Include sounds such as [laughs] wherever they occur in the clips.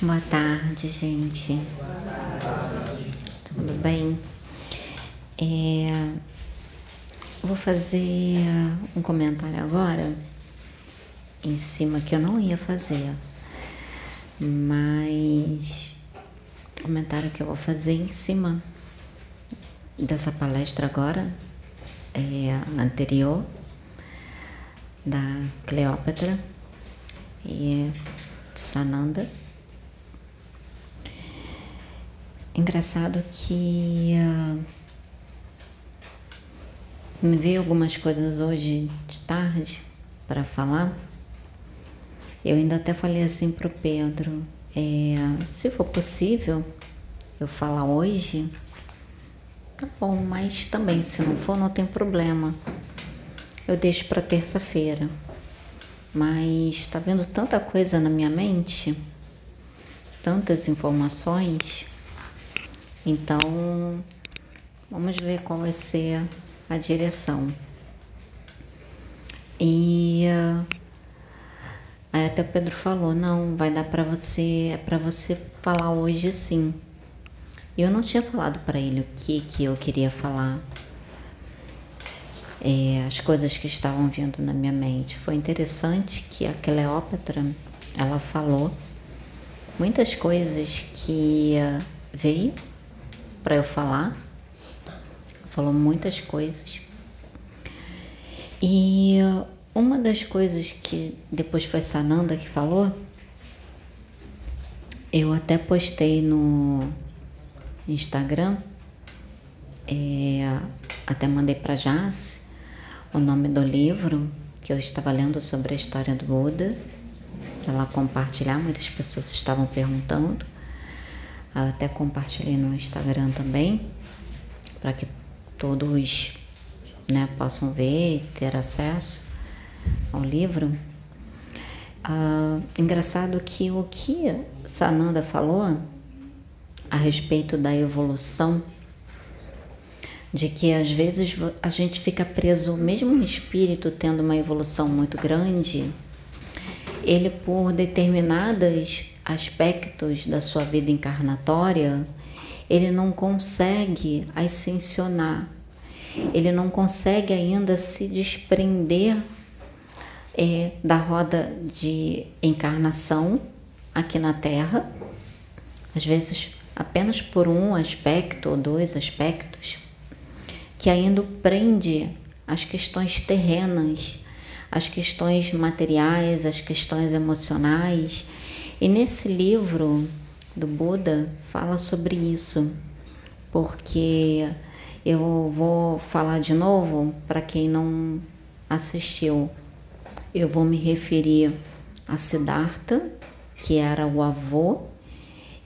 Boa tarde, gente. Tudo bem? É, vou fazer um comentário agora em cima que eu não ia fazer, mas comentário que eu vou fazer em cima dessa palestra agora é anterior da Cleópatra e Sananda. Engraçado que uh, me veio algumas coisas hoje de tarde para falar. Eu ainda até falei assim pro Pedro, é, se for possível eu falar hoje, tá bom, mas também se não for não tem problema. Eu deixo para terça-feira. Mas está vendo tanta coisa na minha mente, tantas informações então, vamos ver qual vai ser a direção. E aí até o Pedro falou, não, vai dar para você, é para você falar hoje sim. Eu não tinha falado para ele o que que eu queria falar. É, as coisas que estavam vindo na minha mente. Foi interessante que a Cleópatra, ela falou muitas coisas que veio para eu falar. Falou muitas coisas. E uma das coisas que depois foi Sananda que falou, eu até postei no Instagram, é, até mandei para Jace o nome do livro que eu estava lendo sobre a história do Buda, para lá compartilhar, muitas pessoas estavam perguntando. Até compartilhei no Instagram também, para que todos né, possam ver e ter acesso ao livro. Ah, engraçado que o que Sananda falou a respeito da evolução, de que às vezes a gente fica preso, mesmo no espírito tendo uma evolução muito grande, ele por determinadas aspectos da sua vida encarnatória, ele não consegue ascensionar, ele não consegue ainda se desprender é, da roda de encarnação aqui na Terra, às vezes apenas por um aspecto ou dois aspectos, que ainda prende as questões terrenas, as questões materiais, as questões emocionais e nesse livro do Buda fala sobre isso, porque eu vou falar de novo para quem não assistiu. Eu vou me referir a Siddhartha, que era o avô,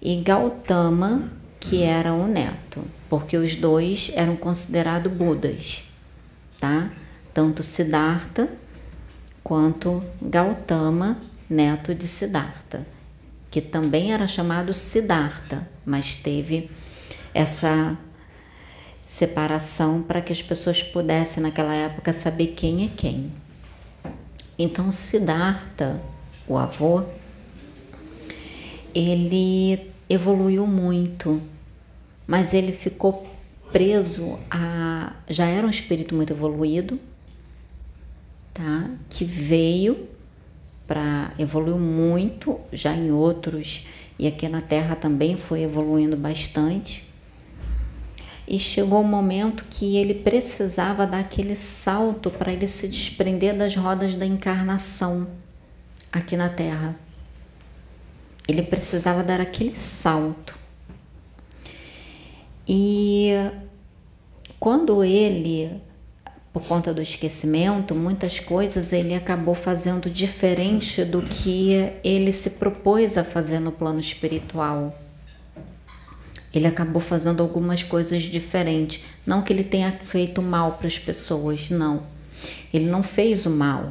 e Gautama, que era o neto, porque os dois eram considerados Budas, tá? Tanto Siddhartha quanto Gautama, neto de Siddhartha que também era chamado Siddhartha, mas teve essa separação para que as pessoas pudessem naquela época saber quem é quem. Então Siddhartha, o avô, ele evoluiu muito, mas ele ficou preso a já era um espírito muito evoluído, tá? Que veio para evoluiu muito já em outros e aqui na Terra também foi evoluindo bastante. E chegou o um momento que ele precisava dar aquele salto para ele se desprender das rodas da encarnação aqui na Terra. Ele precisava dar aquele salto. E quando ele por conta do esquecimento, muitas coisas ele acabou fazendo diferente do que ele se propôs a fazer no plano espiritual. Ele acabou fazendo algumas coisas diferentes. Não que ele tenha feito mal para as pessoas, não. Ele não fez o mal,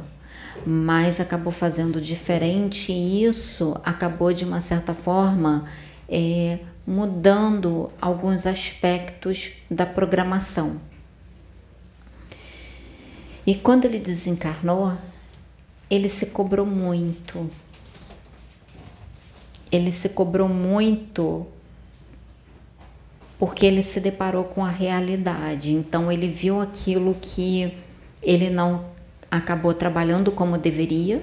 mas acabou fazendo diferente e isso acabou, de uma certa forma, é, mudando alguns aspectos da programação. E quando ele desencarnou, ele se cobrou muito. ele se cobrou muito porque ele se deparou com a realidade. Então ele viu aquilo que ele não acabou trabalhando como deveria,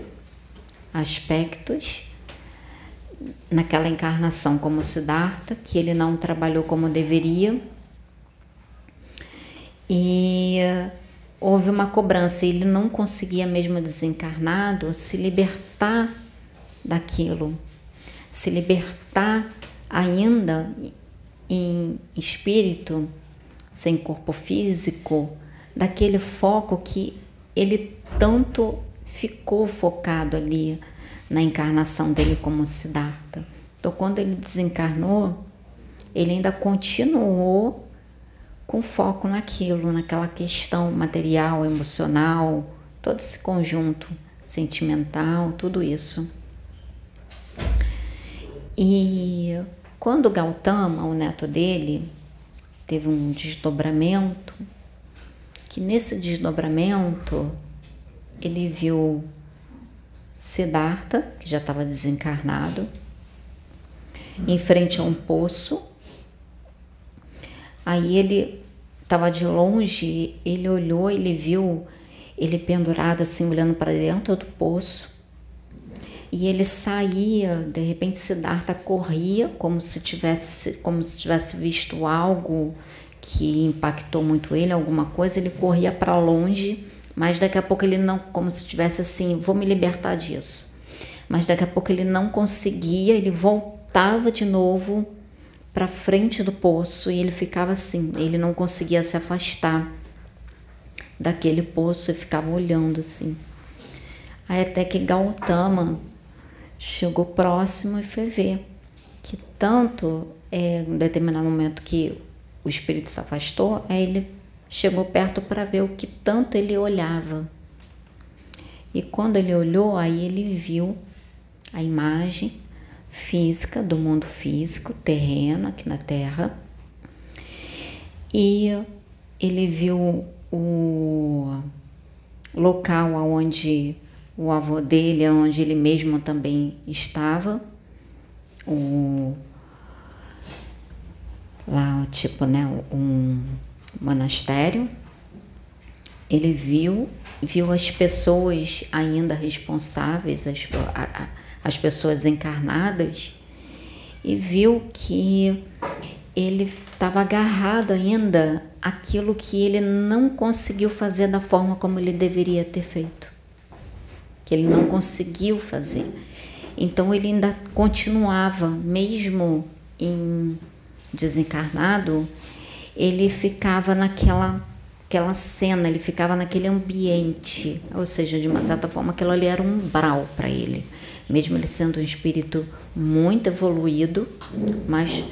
aspectos naquela encarnação como Siddhartha, que ele não trabalhou como deveria. E houve uma cobrança, ele não conseguia mesmo desencarnado se libertar daquilo, se libertar ainda em espírito, sem corpo físico, daquele foco que ele tanto ficou focado ali na encarnação dele como Siddhartha. Então, quando ele desencarnou, ele ainda continuou com foco naquilo, naquela questão material, emocional, todo esse conjunto sentimental, tudo isso. E quando Gautama, o neto dele, teve um desdobramento, que nesse desdobramento ele viu Siddhartha, que já estava desencarnado, em frente a um poço. Aí ele estava de longe, ele olhou, ele viu ele pendurado assim, olhando para dentro do poço. E ele saía, de repente Siddhartha corria como se tivesse, como se tivesse visto algo que impactou muito ele, alguma coisa, ele corria para longe, mas daqui a pouco ele não, como se tivesse assim, vou me libertar disso. Mas daqui a pouco ele não conseguia, ele voltava de novo para frente do poço e ele ficava assim, ele não conseguia se afastar daquele poço e ficava olhando assim. Aí até que Gautama chegou próximo e foi ver que tanto é, um determinado momento que o espírito se afastou, aí ele chegou perto para ver o que tanto ele olhava. E quando ele olhou, aí ele viu a imagem física, do mundo físico, terreno, aqui na Terra. E ele viu o local onde o avô dele, onde ele mesmo também estava, o, lá, tipo, né, um monastério. Ele viu, viu as pessoas ainda responsáveis, as, a, as pessoas encarnadas e viu que ele estava agarrado ainda àquilo que ele não conseguiu fazer da forma como ele deveria ter feito. Que ele não conseguiu fazer. Então ele ainda continuava, mesmo em desencarnado, ele ficava naquela aquela cena, ele ficava naquele ambiente, ou seja, de uma certa forma aquilo ali era um umbral para ele mesmo ele sendo um espírito muito evoluído, mas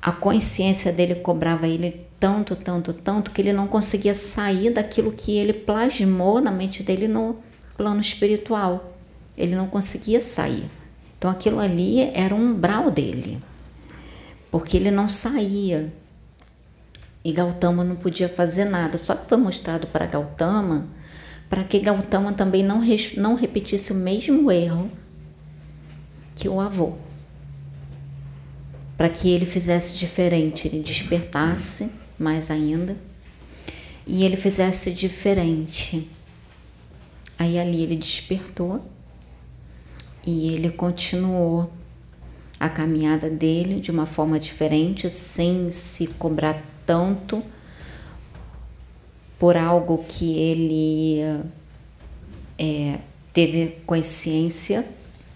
a consciência dele cobrava ele tanto, tanto, tanto que ele não conseguia sair daquilo que ele plasmou na mente dele no plano espiritual. Ele não conseguia sair. Então aquilo ali era um umbral dele, porque ele não saía. E Gautama não podia fazer nada. Só que foi mostrado para Gautama para que Gautama também não, não repetisse o mesmo erro que o avô. Para que ele fizesse diferente, ele despertasse mais ainda e ele fizesse diferente. Aí ali ele despertou e ele continuou a caminhada dele de uma forma diferente, sem se cobrar tanto por algo que ele é, teve consciência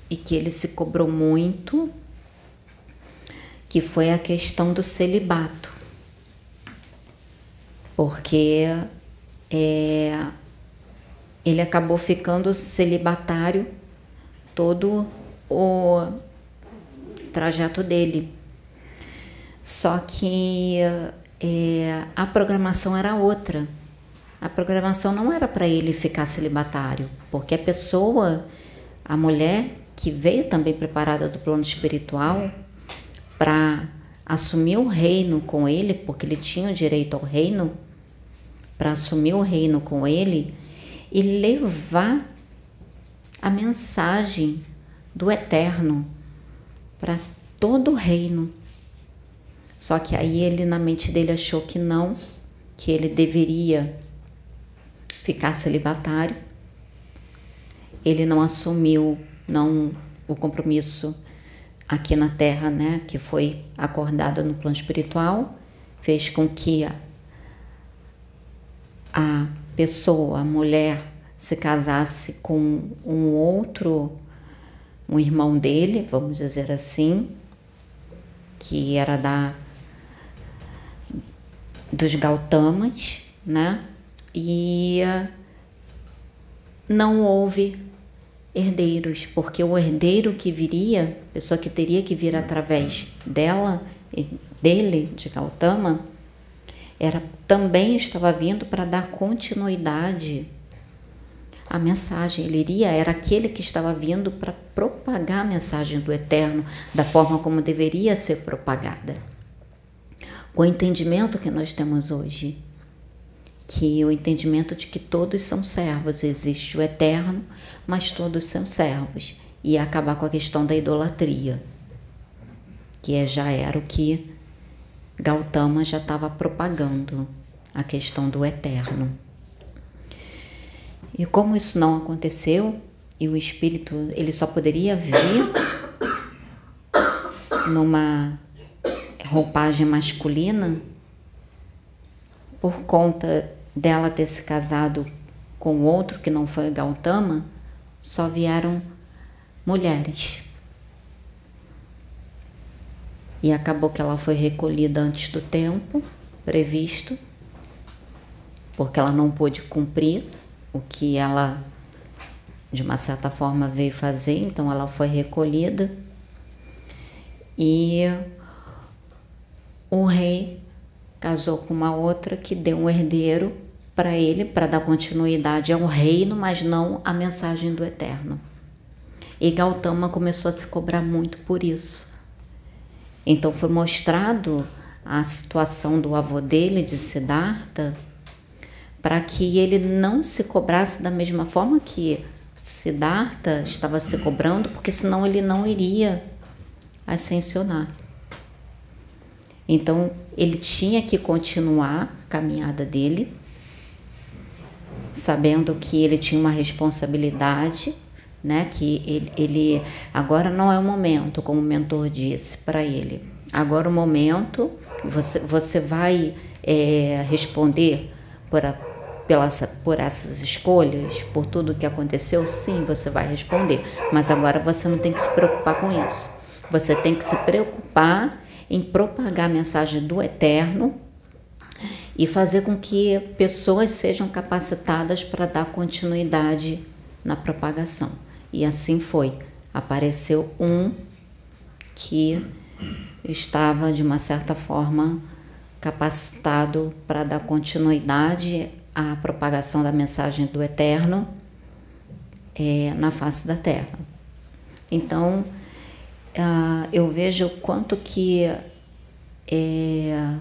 e que ele se cobrou muito, que foi a questão do celibato. Porque é, ele acabou ficando celibatário todo o trajeto dele. Só que é, a programação era outra. A programação não era para ele ficar celibatário, porque a pessoa, a mulher que veio também preparada do plano espiritual para assumir o reino com ele, porque ele tinha o direito ao reino, para assumir o reino com ele e levar a mensagem do eterno, para todo o reino. Só que aí ele, na mente dele, achou que não, que ele deveria ficar celibatário. Ele não assumiu não o compromisso aqui na Terra, né, que foi acordado no plano espiritual, fez com que a, a pessoa, a mulher, se casasse com um outro, um irmão dele, vamos dizer assim, que era da dos Gautamas, né? E não houve herdeiros, porque o herdeiro que viria, pessoa que teria que vir através dela, dele, de Gautama, era também estava vindo para dar continuidade à mensagem. Ele iria, era aquele que estava vindo para propagar a mensagem do eterno da forma como deveria ser propagada. Com o entendimento que nós temos hoje, que o entendimento de que todos são servos, existe o eterno, mas todos são servos, e acabar com a questão da idolatria, que é, já era o que Gautama já estava propagando, a questão do eterno. E como isso não aconteceu, e o espírito ele só poderia vir numa roupagem masculina por conta dela ter se casado com outro que não foi Gautama, só vieram mulheres. E acabou que ela foi recolhida antes do tempo previsto, porque ela não pôde cumprir o que ela, de uma certa forma, veio fazer, então ela foi recolhida. E o rei casou com uma outra que deu um herdeiro para ele, para dar continuidade ao reino, mas não à mensagem do eterno. E Gautama começou a se cobrar muito por isso. Então foi mostrado a situação do avô dele, de Siddhartha, para que ele não se cobrasse da mesma forma que Siddhartha estava se cobrando, porque senão ele não iria ascensionar. Então ele tinha que continuar a caminhada dele, sabendo que ele tinha uma responsabilidade, né? Que ele, ele agora não é o momento, como o mentor disse para ele. Agora o momento, você, você vai é, responder por, a, pelas, por essas escolhas, por tudo que aconteceu? Sim, você vai responder. Mas agora você não tem que se preocupar com isso. Você tem que se preocupar em propagar a mensagem do eterno e fazer com que pessoas sejam capacitadas para dar continuidade na propagação. E assim foi. Apareceu um que estava, de uma certa forma, capacitado para dar continuidade à propagação da mensagem do Eterno é, na face da Terra. Então, uh, eu vejo o quanto que é,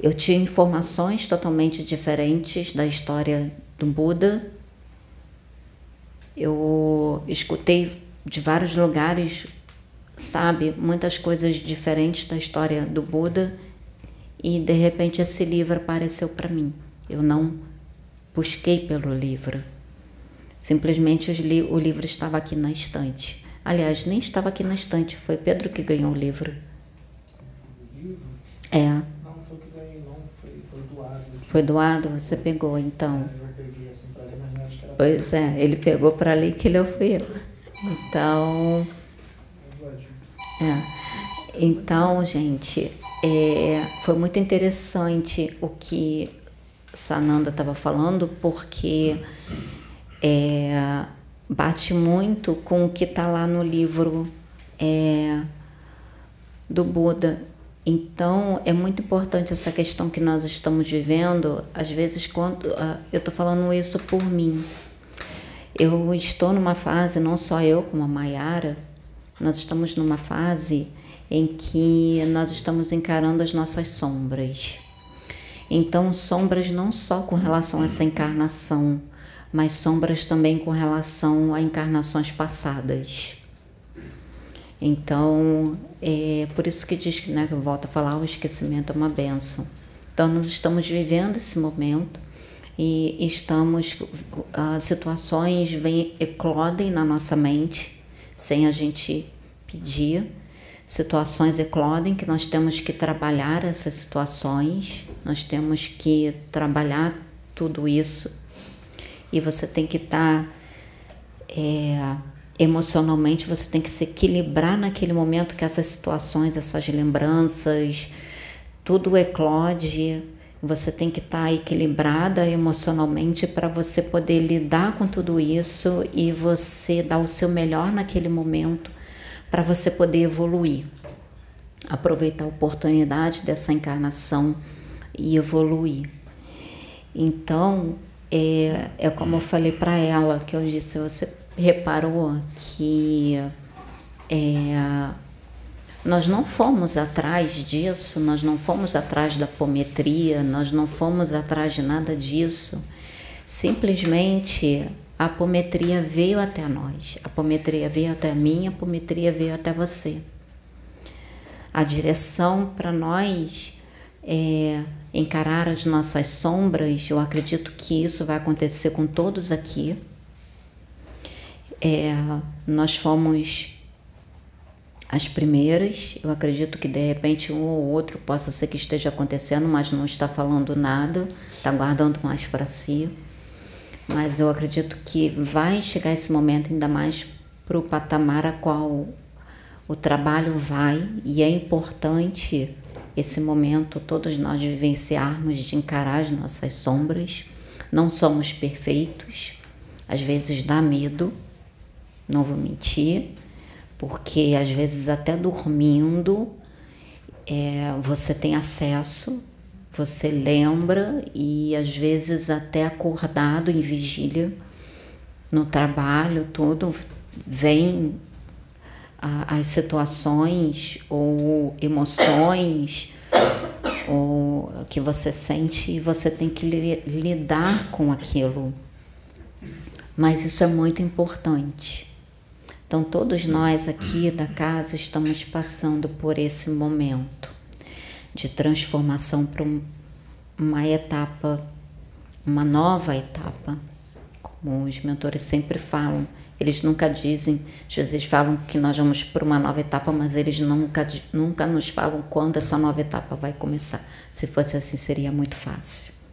eu tinha informações totalmente diferentes da história do Buda. Eu escutei de vários lugares, sabe, muitas coisas diferentes da história do Buda e de repente esse livro apareceu para mim. Eu não busquei pelo livro. Simplesmente o livro estava aqui na estante. Aliás, nem estava aqui na estante, foi Pedro que ganhou o livro. livro? É. Não, foi que ganhei, não, foi, foi doado. Foi doado, você pegou então. É, eu peguei assim ler, mas acho que. Pois é, ele pegou para ler que ele fui eu. Então. É. Então, gente, é, foi muito interessante o que Sananda estava falando, porque é, bate muito com o que está lá no livro é, do Buda. Então, é muito importante essa questão que nós estamos vivendo. Às vezes, quando uh, eu estou falando isso por mim, eu estou numa fase, não só eu, como a Mayara, nós estamos numa fase em que nós estamos encarando as nossas sombras. Então, sombras não só com relação a essa encarnação, mas sombras também com relação a encarnações passadas. Então, é por isso que diz que, né, eu volto a falar, o esquecimento é uma benção. Então, nós estamos vivendo esse momento e estamos, as situações vêm, eclodem na nossa mente, sem a gente pedir. Situações eclodem que nós temos que trabalhar essas situações, nós temos que trabalhar tudo isso. E você tem que estar. Tá, é, emocionalmente você tem que se equilibrar naquele momento que essas situações, essas lembranças, tudo eclode. Você tem que estar tá equilibrada emocionalmente para você poder lidar com tudo isso e você dar o seu melhor naquele momento para você poder evoluir. Aproveitar a oportunidade dessa encarnação e evoluir. Então, é, é como eu falei para ela, que eu disse, você reparou que é, nós não fomos atrás disso, nós não fomos atrás da apometria, nós não fomos atrás de nada disso. Simplesmente a apometria veio até nós, a apometria veio até mim, a apometria veio até você. A direção para nós é encarar as nossas sombras, eu acredito que isso vai acontecer com todos aqui é, nós fomos as primeiras. Eu acredito que de repente um ou outro possa ser que esteja acontecendo, mas não está falando nada, está guardando mais para si. Mas eu acredito que vai chegar esse momento ainda mais para o patamar a qual o trabalho vai e é importante esse momento todos nós vivenciarmos de encarar as nossas sombras. Não somos perfeitos, às vezes dá medo, não vou mentir, porque às vezes até dormindo é, você tem acesso, você lembra e às vezes até acordado em vigília, no trabalho, tudo, vem a, as situações ou emoções ou que você sente e você tem que li, lidar com aquilo. Mas isso é muito importante. Então, todos nós aqui da casa estamos passando por esse momento de transformação para uma etapa, uma nova etapa. Como os mentores sempre falam, eles nunca dizem, às vezes falam que nós vamos para uma nova etapa, mas eles nunca, nunca nos falam quando essa nova etapa vai começar. Se fosse assim, seria muito fácil.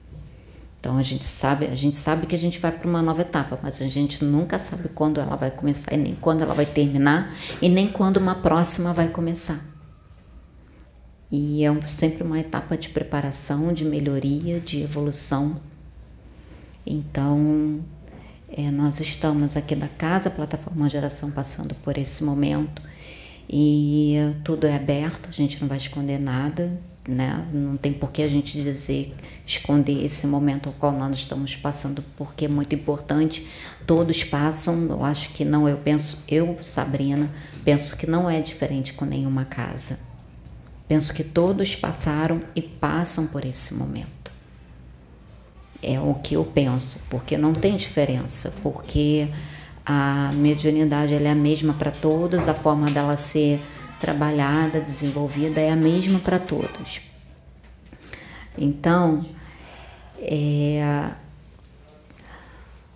Então a gente sabe, a gente sabe que a gente vai para uma nova etapa, mas a gente nunca sabe quando ela vai começar e nem quando ela vai terminar e nem quando uma próxima vai começar. E é sempre uma etapa de preparação, de melhoria, de evolução. Então, é, nós estamos aqui da casa, plataforma Geração, passando por esse momento e tudo é aberto, a gente não vai esconder nada, né? Não tem por que a gente dizer, esconder esse momento ao qual nós estamos passando, porque é muito importante. Todos passam, eu acho que não, eu penso, eu, Sabrina, penso que não é diferente com nenhuma casa. Penso que todos passaram e passam por esse momento. É o que eu penso, porque não tem diferença, porque a mediunidade é a mesma para todos, a forma dela ser trabalhada, desenvolvida, é a mesma para todos. Então, é,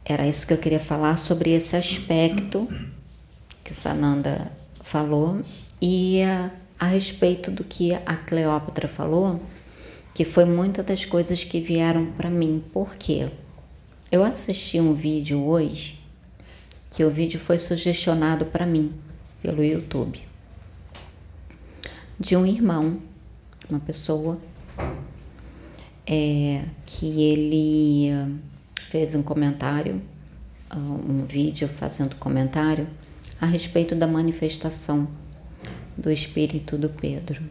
era isso que eu queria falar sobre esse aspecto que Sananda falou e a, a respeito do que a Cleópatra falou, que foi muitas das coisas que vieram para mim. Por quê? Eu assisti um vídeo hoje que o vídeo foi sugestionado para mim pelo YouTube de um irmão, uma pessoa é, que ele fez um comentário, um vídeo fazendo comentário a respeito da manifestação do espírito do Pedro.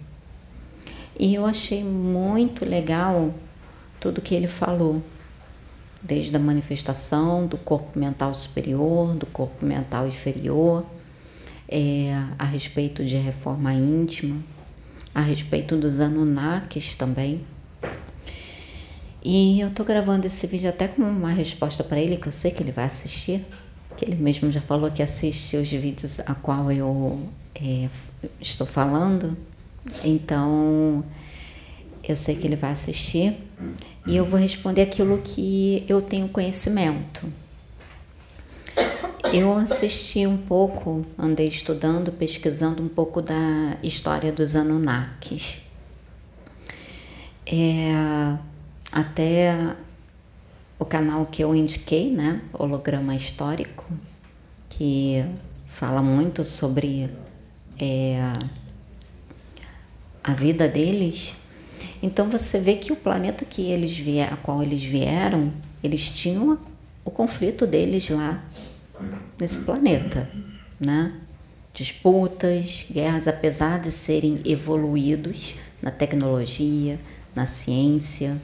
E eu achei muito legal tudo que ele falou, desde a manifestação do corpo mental superior, do corpo mental inferior, é, a respeito de reforma íntima, a respeito dos Anunnakis também. E eu tô gravando esse vídeo até como uma resposta para ele, que eu sei que ele vai assistir, que ele mesmo já falou que assiste os vídeos a qual eu é, estou falando, então eu sei que ele vai assistir e eu vou responder aquilo que eu tenho conhecimento. Eu assisti um pouco, andei estudando, pesquisando um pouco da história dos Anunnakis. É, até o canal que eu indiquei, né, Holograma Histórico, que fala muito sobre é, a vida deles. Então você vê que o planeta que eles vieram, a qual eles vieram, eles tinham o conflito deles lá nesse planeta, né? Disputas, guerras, apesar de serem evoluídos na tecnologia, na ciência,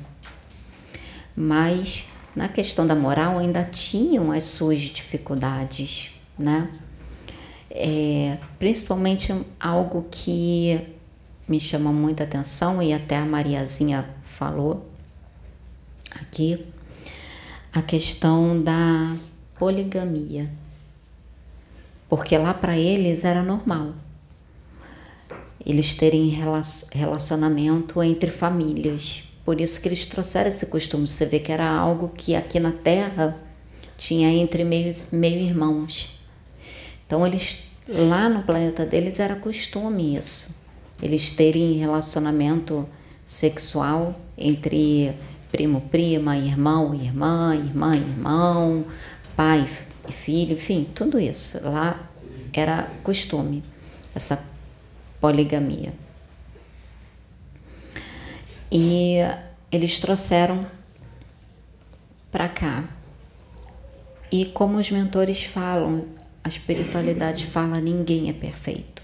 mas na questão da moral ainda tinham as suas dificuldades, né? É, principalmente algo que me chama muita atenção e até a Mariazinha falou aqui, a questão da poligamia. Porque lá para eles era normal eles terem relacionamento entre famílias. Por isso que eles trouxeram esse costume. Você vê que era algo que aqui na Terra tinha entre meio, meio irmãos. Então eles lá no planeta deles era costume isso. Eles terem relacionamento sexual entre primo, prima, irmão, irmã, irmã, irmão, pai e filho, enfim, tudo isso. Lá era costume, essa poligamia. E eles trouxeram para cá. E como os mentores falam, a espiritualidade fala: ninguém é perfeito.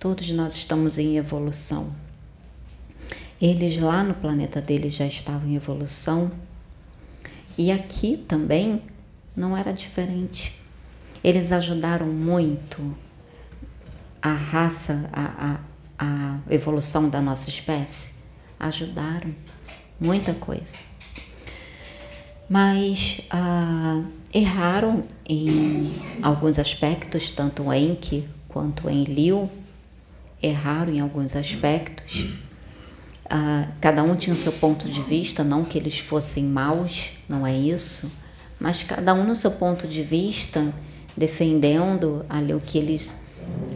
Todos nós estamos em evolução. Eles lá no planeta deles já estavam em evolução. E aqui também não era diferente. Eles ajudaram muito a raça, a, a, a evolução da nossa espécie. Ajudaram muita coisa. Mas ah, erraram em alguns aspectos, tanto Enki quanto em Liu, erraram em alguns aspectos. Ah, cada um tinha o seu ponto de vista, não que eles fossem maus, não é isso, mas cada um no seu ponto de vista, defendendo ali o que eles,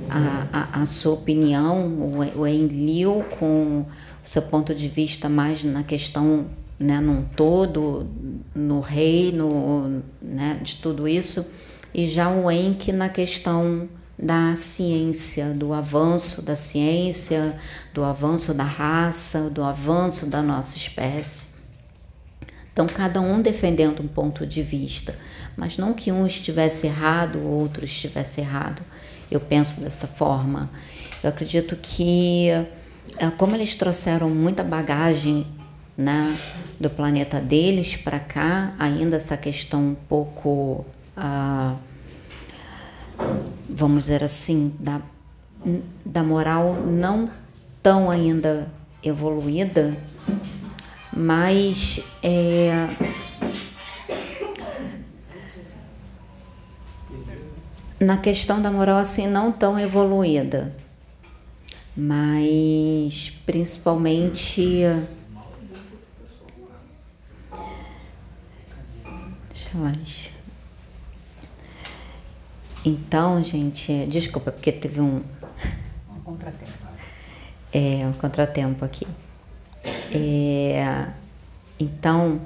a, a, a sua opinião, o, Enlil com o seu ponto de vista mais na questão né, num todo, no reino, né, de tudo isso, e já o Enki na questão da ciência, do avanço da ciência, do avanço da raça, do avanço da nossa espécie. Então, cada um defendendo um ponto de vista, mas não que um estivesse errado, o outro estivesse errado. Eu penso dessa forma. Eu acredito que, é, como eles trouxeram muita bagagem né, do planeta deles para cá, ainda essa questão um pouco, ah, vamos dizer assim, da, da moral não tão ainda evoluída, mas é, na questão da moral assim não tão evoluída, mas principalmente Deixa Então, gente, desculpa, porque teve um. Um contratempo. É, um contratempo aqui. É, então,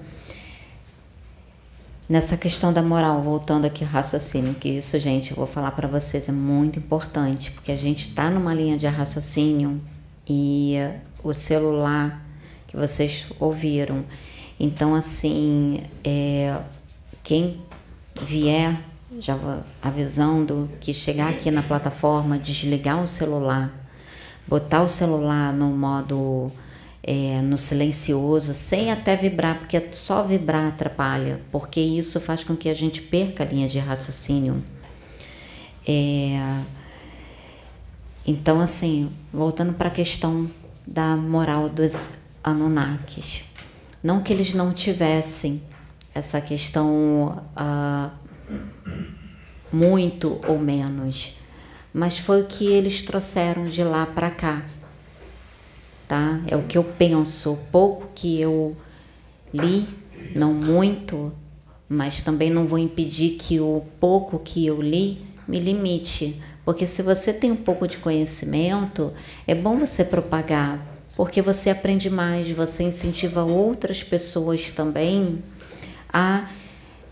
nessa questão da moral, voltando aqui ao raciocínio, que isso, gente, eu vou falar para vocês, é muito importante, porque a gente está numa linha de raciocínio e o celular que vocês ouviram. Então, assim, é, quem vier, já avisando que chegar aqui na plataforma, desligar o celular, botar o celular no modo é, no silencioso, sem até vibrar, porque só vibrar atrapalha, porque isso faz com que a gente perca a linha de raciocínio. É, então, assim, voltando para a questão da moral dos Anunnakis. Não que eles não tivessem essa questão uh, muito ou menos, mas foi o que eles trouxeram de lá para cá. Tá? É o que eu penso, pouco que eu li, não muito, mas também não vou impedir que o pouco que eu li me limite, porque se você tem um pouco de conhecimento, é bom você propagar, porque você aprende mais, você incentiva outras pessoas também a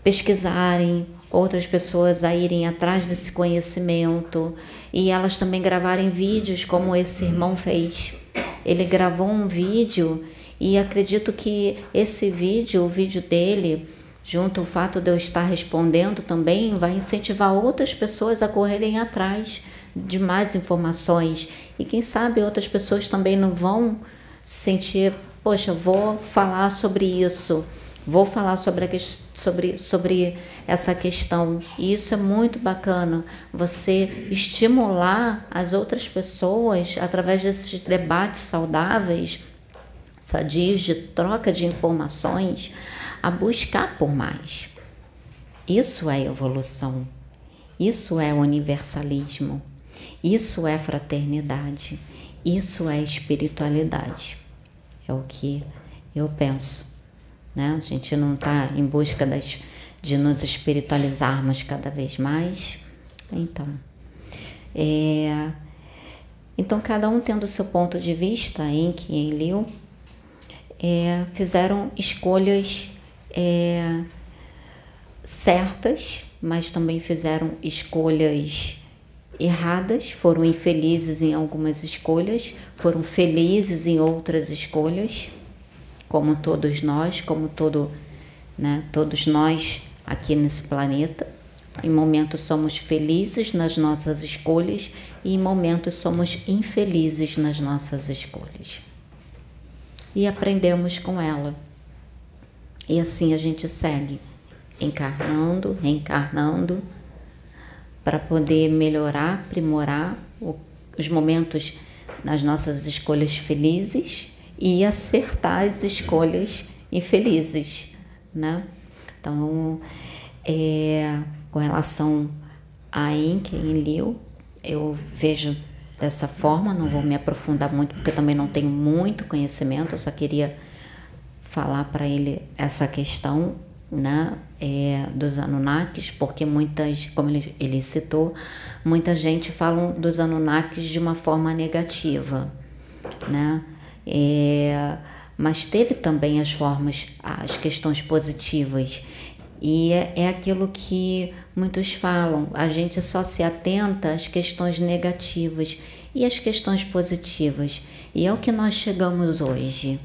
pesquisarem, outras pessoas a irem atrás desse conhecimento e elas também gravarem vídeos como esse irmão fez. Ele gravou um vídeo e acredito que esse vídeo, o vídeo dele, junto ao fato de eu estar respondendo também, vai incentivar outras pessoas a correrem atrás de mais informações. E quem sabe outras pessoas também não vão sentir, poxa, vou falar sobre isso, vou falar sobre, a, sobre, sobre essa questão. E isso é muito bacana, você estimular as outras pessoas através desses debates saudáveis, sadios, de troca de informações a buscar por mais. Isso é evolução. Isso é universalismo. Isso é fraternidade. Isso é espiritualidade. É o que eu penso. Né? A gente não está em busca das, de nos espiritualizarmos cada vez mais. Então, é, então cada um tendo seu ponto de vista em que em Liu, é, fizeram escolhas é, certas, mas também fizeram escolhas erradas, foram infelizes em algumas escolhas, foram felizes em outras escolhas, como todos nós, como todo, né, todos nós aqui nesse planeta. Em momentos somos felizes nas nossas escolhas e em momentos somos infelizes nas nossas escolhas. E aprendemos com ela. E assim a gente segue, encarnando, reencarnando, para poder melhorar, aprimorar os momentos nas nossas escolhas felizes e acertar as escolhas infelizes, né? Então, é, com relação a Inke e Liu, eu vejo dessa forma, não vou me aprofundar muito porque eu também não tenho muito conhecimento, eu só queria falar para ele essa questão né, é, dos Anunnakis, porque muitas, como ele, ele citou, muita gente fala dos Anunnakis de uma forma negativa, né? É, mas teve também as formas, as questões positivas. E é, é aquilo que muitos falam, a gente só se atenta às questões negativas e às questões positivas. E é o que nós chegamos hoje.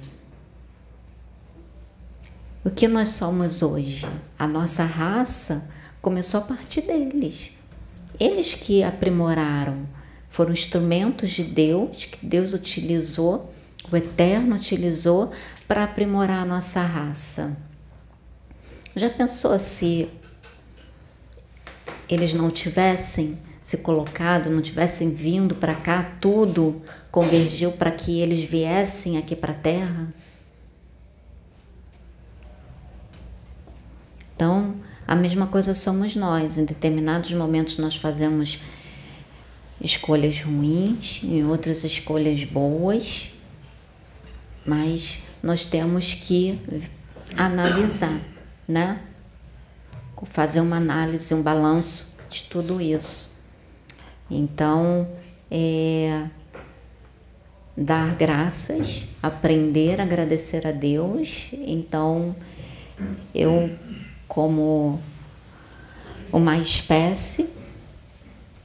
O que nós somos hoje? A nossa raça começou a partir deles. Eles que aprimoraram, foram instrumentos de Deus que Deus utilizou, o Eterno utilizou para aprimorar a nossa raça. Já pensou se eles não tivessem se colocado, não tivessem vindo para cá, tudo convergiu para que eles viessem aqui para a Terra? Então, a mesma coisa somos nós. Em determinados momentos nós fazemos escolhas ruins, em outras escolhas boas, mas nós temos que analisar, né? Fazer uma análise, um balanço de tudo isso. Então, é, dar graças, aprender a agradecer a Deus. Então, eu como uma espécie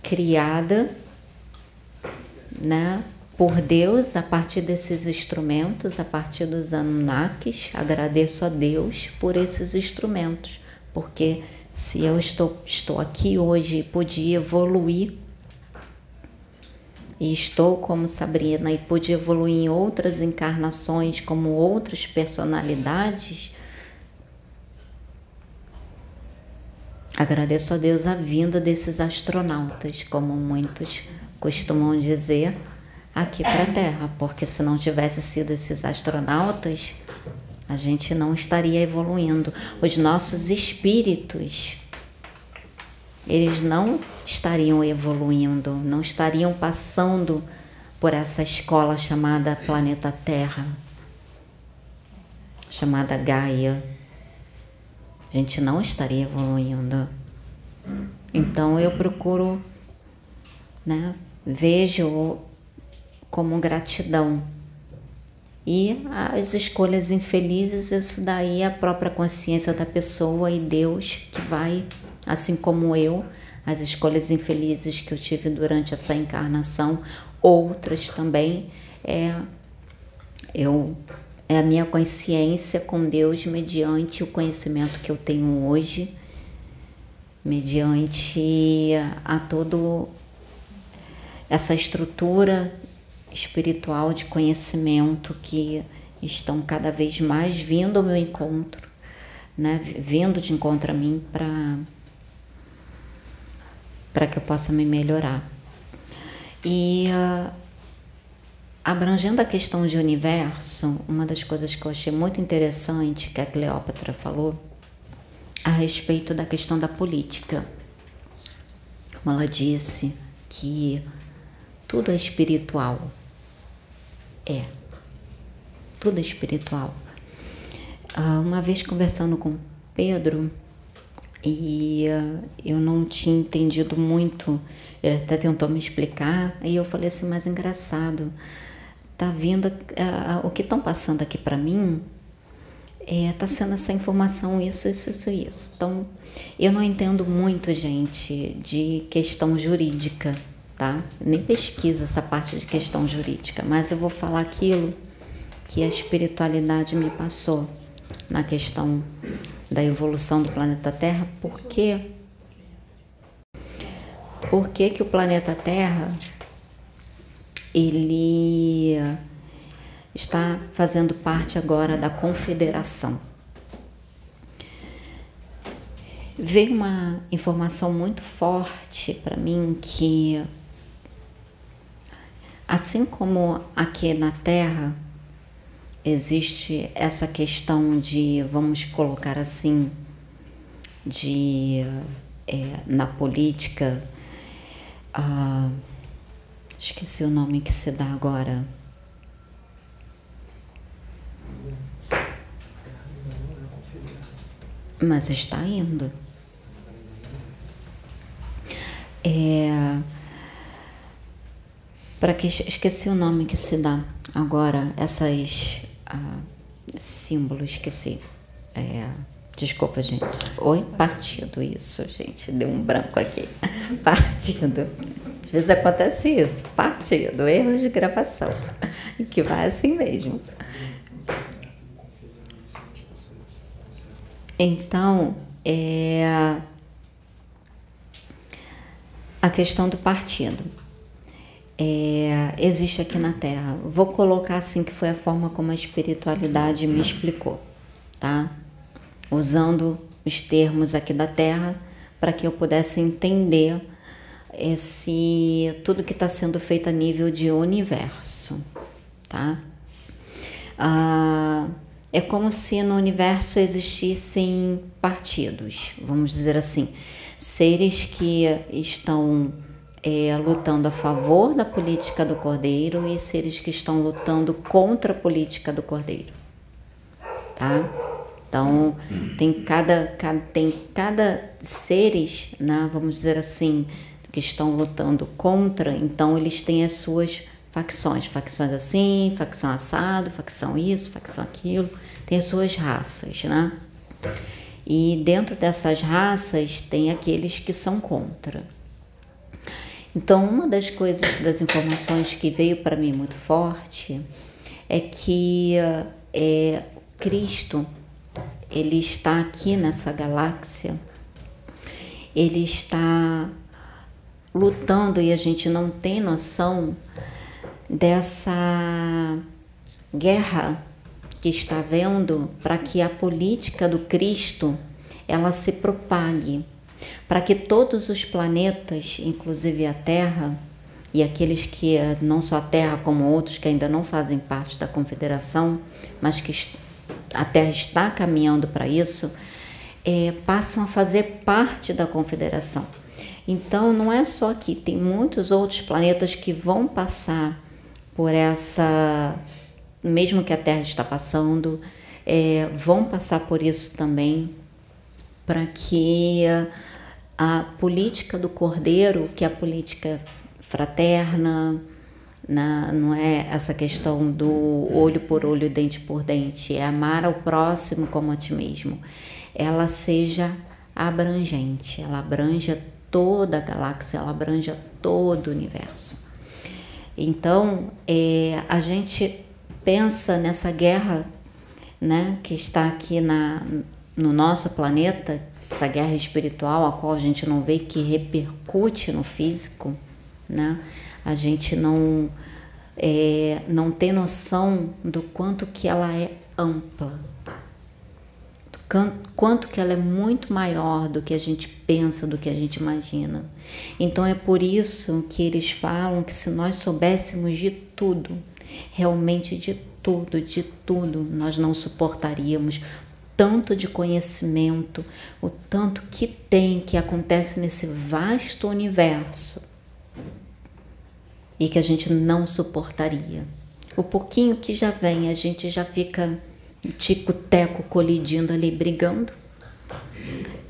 criada né, por Deus a partir desses instrumentos, a partir dos Anunnakis. Agradeço a Deus por esses instrumentos, porque se eu estou, estou aqui hoje e pude evoluir, e estou como Sabrina e pude evoluir em outras encarnações como outras personalidades, Agradeço a Deus a vinda desses astronautas, como muitos costumam dizer, aqui para a Terra, porque se não tivesse sido esses astronautas, a gente não estaria evoluindo. Os nossos espíritos eles não estariam evoluindo, não estariam passando por essa escola chamada planeta Terra, chamada Gaia. A gente não estaria evoluindo. Então eu procuro, né, vejo como gratidão. E as escolhas infelizes, isso daí é a própria consciência da pessoa e Deus que vai, assim como eu, as escolhas infelizes que eu tive durante essa encarnação, outras também, é, eu, é a minha consciência com Deus mediante o conhecimento que eu tenho hoje, mediante a todo essa estrutura espiritual de conhecimento que estão cada vez mais vindo ao meu encontro, né? vindo de encontro a mim para para que eu possa me melhorar. E uh, abrangendo a questão de universo, uma das coisas que eu achei muito interessante que a Cleópatra falou a respeito da questão da política. Como ela disse que tudo é espiritual, é. Tudo é espiritual. Ah, uma vez conversando com Pedro, e uh, eu não tinha entendido muito, ele até tentou me explicar, e eu falei assim, mas engraçado, tá vindo, uh, o que estão passando aqui para mim, é, tá sendo essa informação, isso, isso, isso, isso. Então, eu não entendo muito, gente, de questão jurídica, tá? Nem pesquisa essa parte de questão jurídica, mas eu vou falar aquilo que a espiritualidade me passou na questão da evolução do planeta Terra, por quê? Por que, que o planeta Terra ele está fazendo parte agora da confederação? Veio uma informação muito forte para mim que Assim como aqui na Terra existe essa questão de, vamos colocar assim, de é, na política, ah, esqueci o nome que se dá agora. Mas está indo. É, para que esqueci o nome que se dá agora essas ah, símbolos esqueci. É, desculpa gente. Oi? Partido isso gente. Deu um branco aqui. [laughs] Partido. Às vezes acontece isso. Partido erros de gravação. [laughs] Que vai assim mesmo. Então é a questão do partido é, existe aqui na Terra. Vou colocar assim que foi a forma como a espiritualidade me explicou, tá? Usando os termos aqui da Terra para que eu pudesse entender esse tudo que está sendo feito a nível de universo, tá? Ah, é como se no universo existissem partidos, vamos dizer assim, seres que estão é, lutando a favor da política do cordeiro e seres que estão lutando contra a política do cordeiro, tá? Então tem cada, cada tem cada seres, né, vamos dizer assim, que estão lutando contra, então eles têm as suas facções, facções assim, facção assado, facção isso, facção aquilo, tem as suas raças, né? E dentro dessas raças tem aqueles que são contra, então, uma das coisas, das informações que veio para mim muito forte é que é, Cristo, ele está aqui nessa galáxia, ele está lutando e a gente não tem noção dessa guerra que está vendo para que a política do Cristo ela se propague para que todos os planetas, inclusive a Terra, e aqueles que eh, não só a Terra como outros que ainda não fazem parte da Confederação, mas que a Terra está caminhando para isso, é, passam a fazer parte da Confederação. Então não é só aqui, tem muitos outros planetas que vão passar por essa, mesmo que a Terra está passando, é, vão passar por isso também, para que a política do Cordeiro, que é a política fraterna, na, não é essa questão do olho por olho, dente por dente, é amar ao próximo como a ti mesmo. Ela seja abrangente, ela abranja toda a galáxia, ela abranja todo o universo. Então, é, a gente pensa nessa guerra né, que está aqui na, no nosso planeta, essa guerra espiritual, a qual a gente não vê que repercute no físico, né? A gente não é, não tem noção do quanto que ela é ampla, do quanto que ela é muito maior do que a gente pensa, do que a gente imagina. Então é por isso que eles falam que se nós soubéssemos de tudo, realmente de tudo, de tudo, nós não suportaríamos tanto de conhecimento, o tanto que tem, que acontece nesse vasto universo e que a gente não suportaria. O pouquinho que já vem, a gente já fica tico-teco colidindo ali, brigando.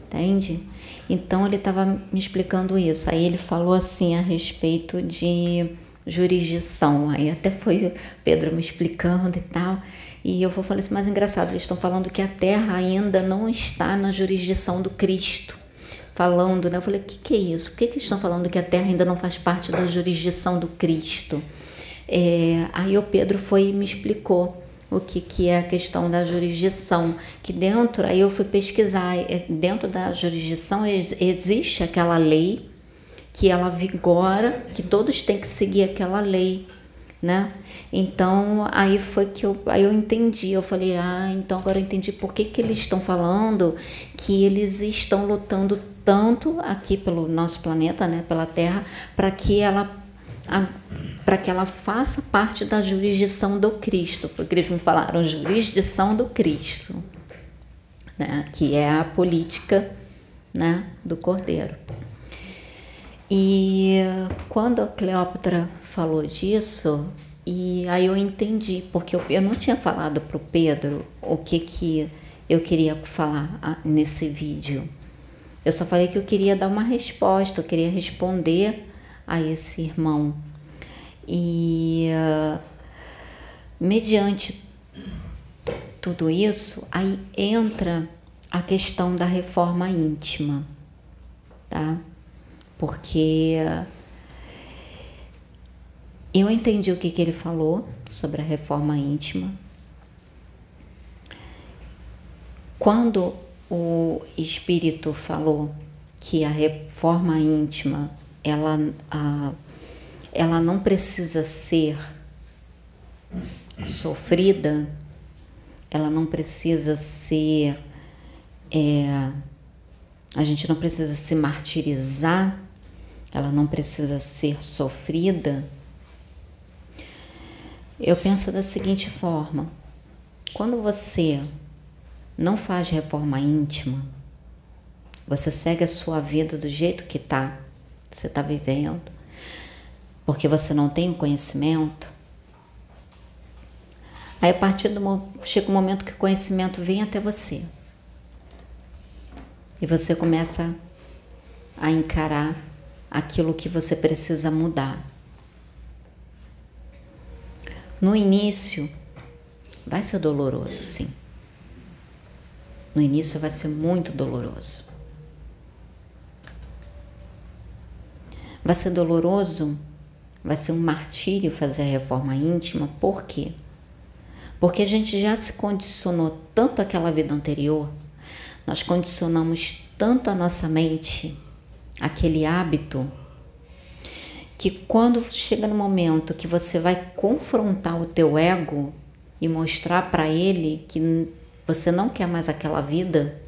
Entende? Então ele estava me explicando isso. Aí ele falou assim a respeito de jurisdição. Aí até foi Pedro me explicando e tal. E eu vou falar assim, mas engraçado, eles estão falando que a Terra ainda não está na jurisdição do Cristo falando, né? Eu falei, o que, que é isso? Por que, que eles estão falando que a Terra ainda não faz parte da jurisdição do Cristo? É, aí o Pedro foi e me explicou o que, que é a questão da jurisdição, que dentro, aí eu fui pesquisar, é, dentro da jurisdição existe aquela lei que ela vigora, que todos têm que seguir aquela lei, né? Então aí foi que eu, aí eu entendi, eu falei, ah, então agora eu entendi por que, que eles estão falando que eles estão lutando tanto aqui pelo nosso planeta, né, pela Terra, para que ela para que ela faça parte da jurisdição do Cristo. Foi o que eles me falaram, jurisdição do Cristo, né, que é a política, né, do Cordeiro. E quando a Cleópatra falou disso, e aí eu entendi, porque eu, eu não tinha falado para o Pedro o que, que eu queria falar ah, nesse vídeo. Eu só falei que eu queria dar uma resposta, eu queria responder a esse irmão. E uh, mediante tudo isso, aí entra a questão da reforma íntima, tá? Porque uh, eu entendi o que, que ele falou sobre a reforma íntima. Quando o espírito falou que a reforma íntima ela, a, ela não precisa ser sofrida, ela não precisa ser. É, a gente não precisa se martirizar, ela não precisa ser sofrida. Eu penso da seguinte forma: quando você não faz reforma íntima, você segue a sua vida do jeito que tá, você está vivendo, porque você não tem o conhecimento. Aí a partir do chega um momento que o conhecimento vem até você. E você começa a encarar aquilo que você precisa mudar. No início vai ser doloroso, sim. No início vai ser muito doloroso. Vai ser doloroso, vai ser um martírio fazer a reforma íntima, por quê? Porque a gente já se condicionou tanto aquela vida anterior, nós condicionamos tanto a nossa mente, aquele hábito, que quando chega no momento que você vai confrontar o teu ego e mostrar para ele que você não quer mais aquela vida,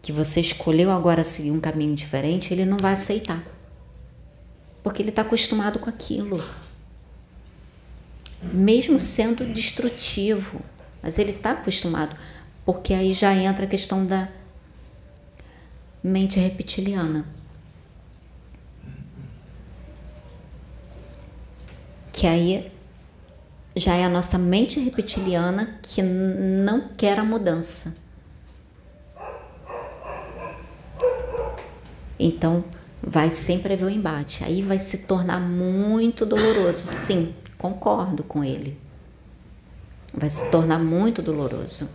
que você escolheu agora seguir um caminho diferente, ele não vai aceitar. Porque ele está acostumado com aquilo. Mesmo sendo destrutivo, mas ele está acostumado. Porque aí já entra a questão da mente reptiliana. Que aí já é a nossa mente reptiliana que não quer a mudança. Então, vai sempre haver o um embate. Aí vai se tornar muito doloroso. Sim, concordo com ele. Vai se tornar muito doloroso.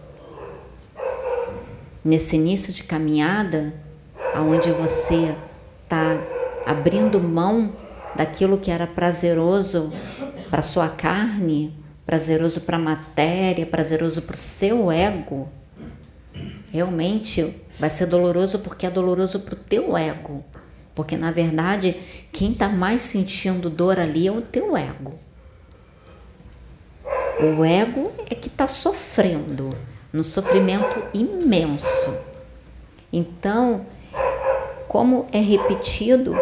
Nesse início de caminhada, aonde você está abrindo mão daquilo que era prazeroso para sua carne, prazeroso para a matéria, prazeroso para o seu ego, realmente vai ser doloroso porque é doloroso para o teu ego. Porque na verdade, quem está mais sentindo dor ali é o teu ego. O ego é que está sofrendo, num sofrimento imenso. Então, como é repetido,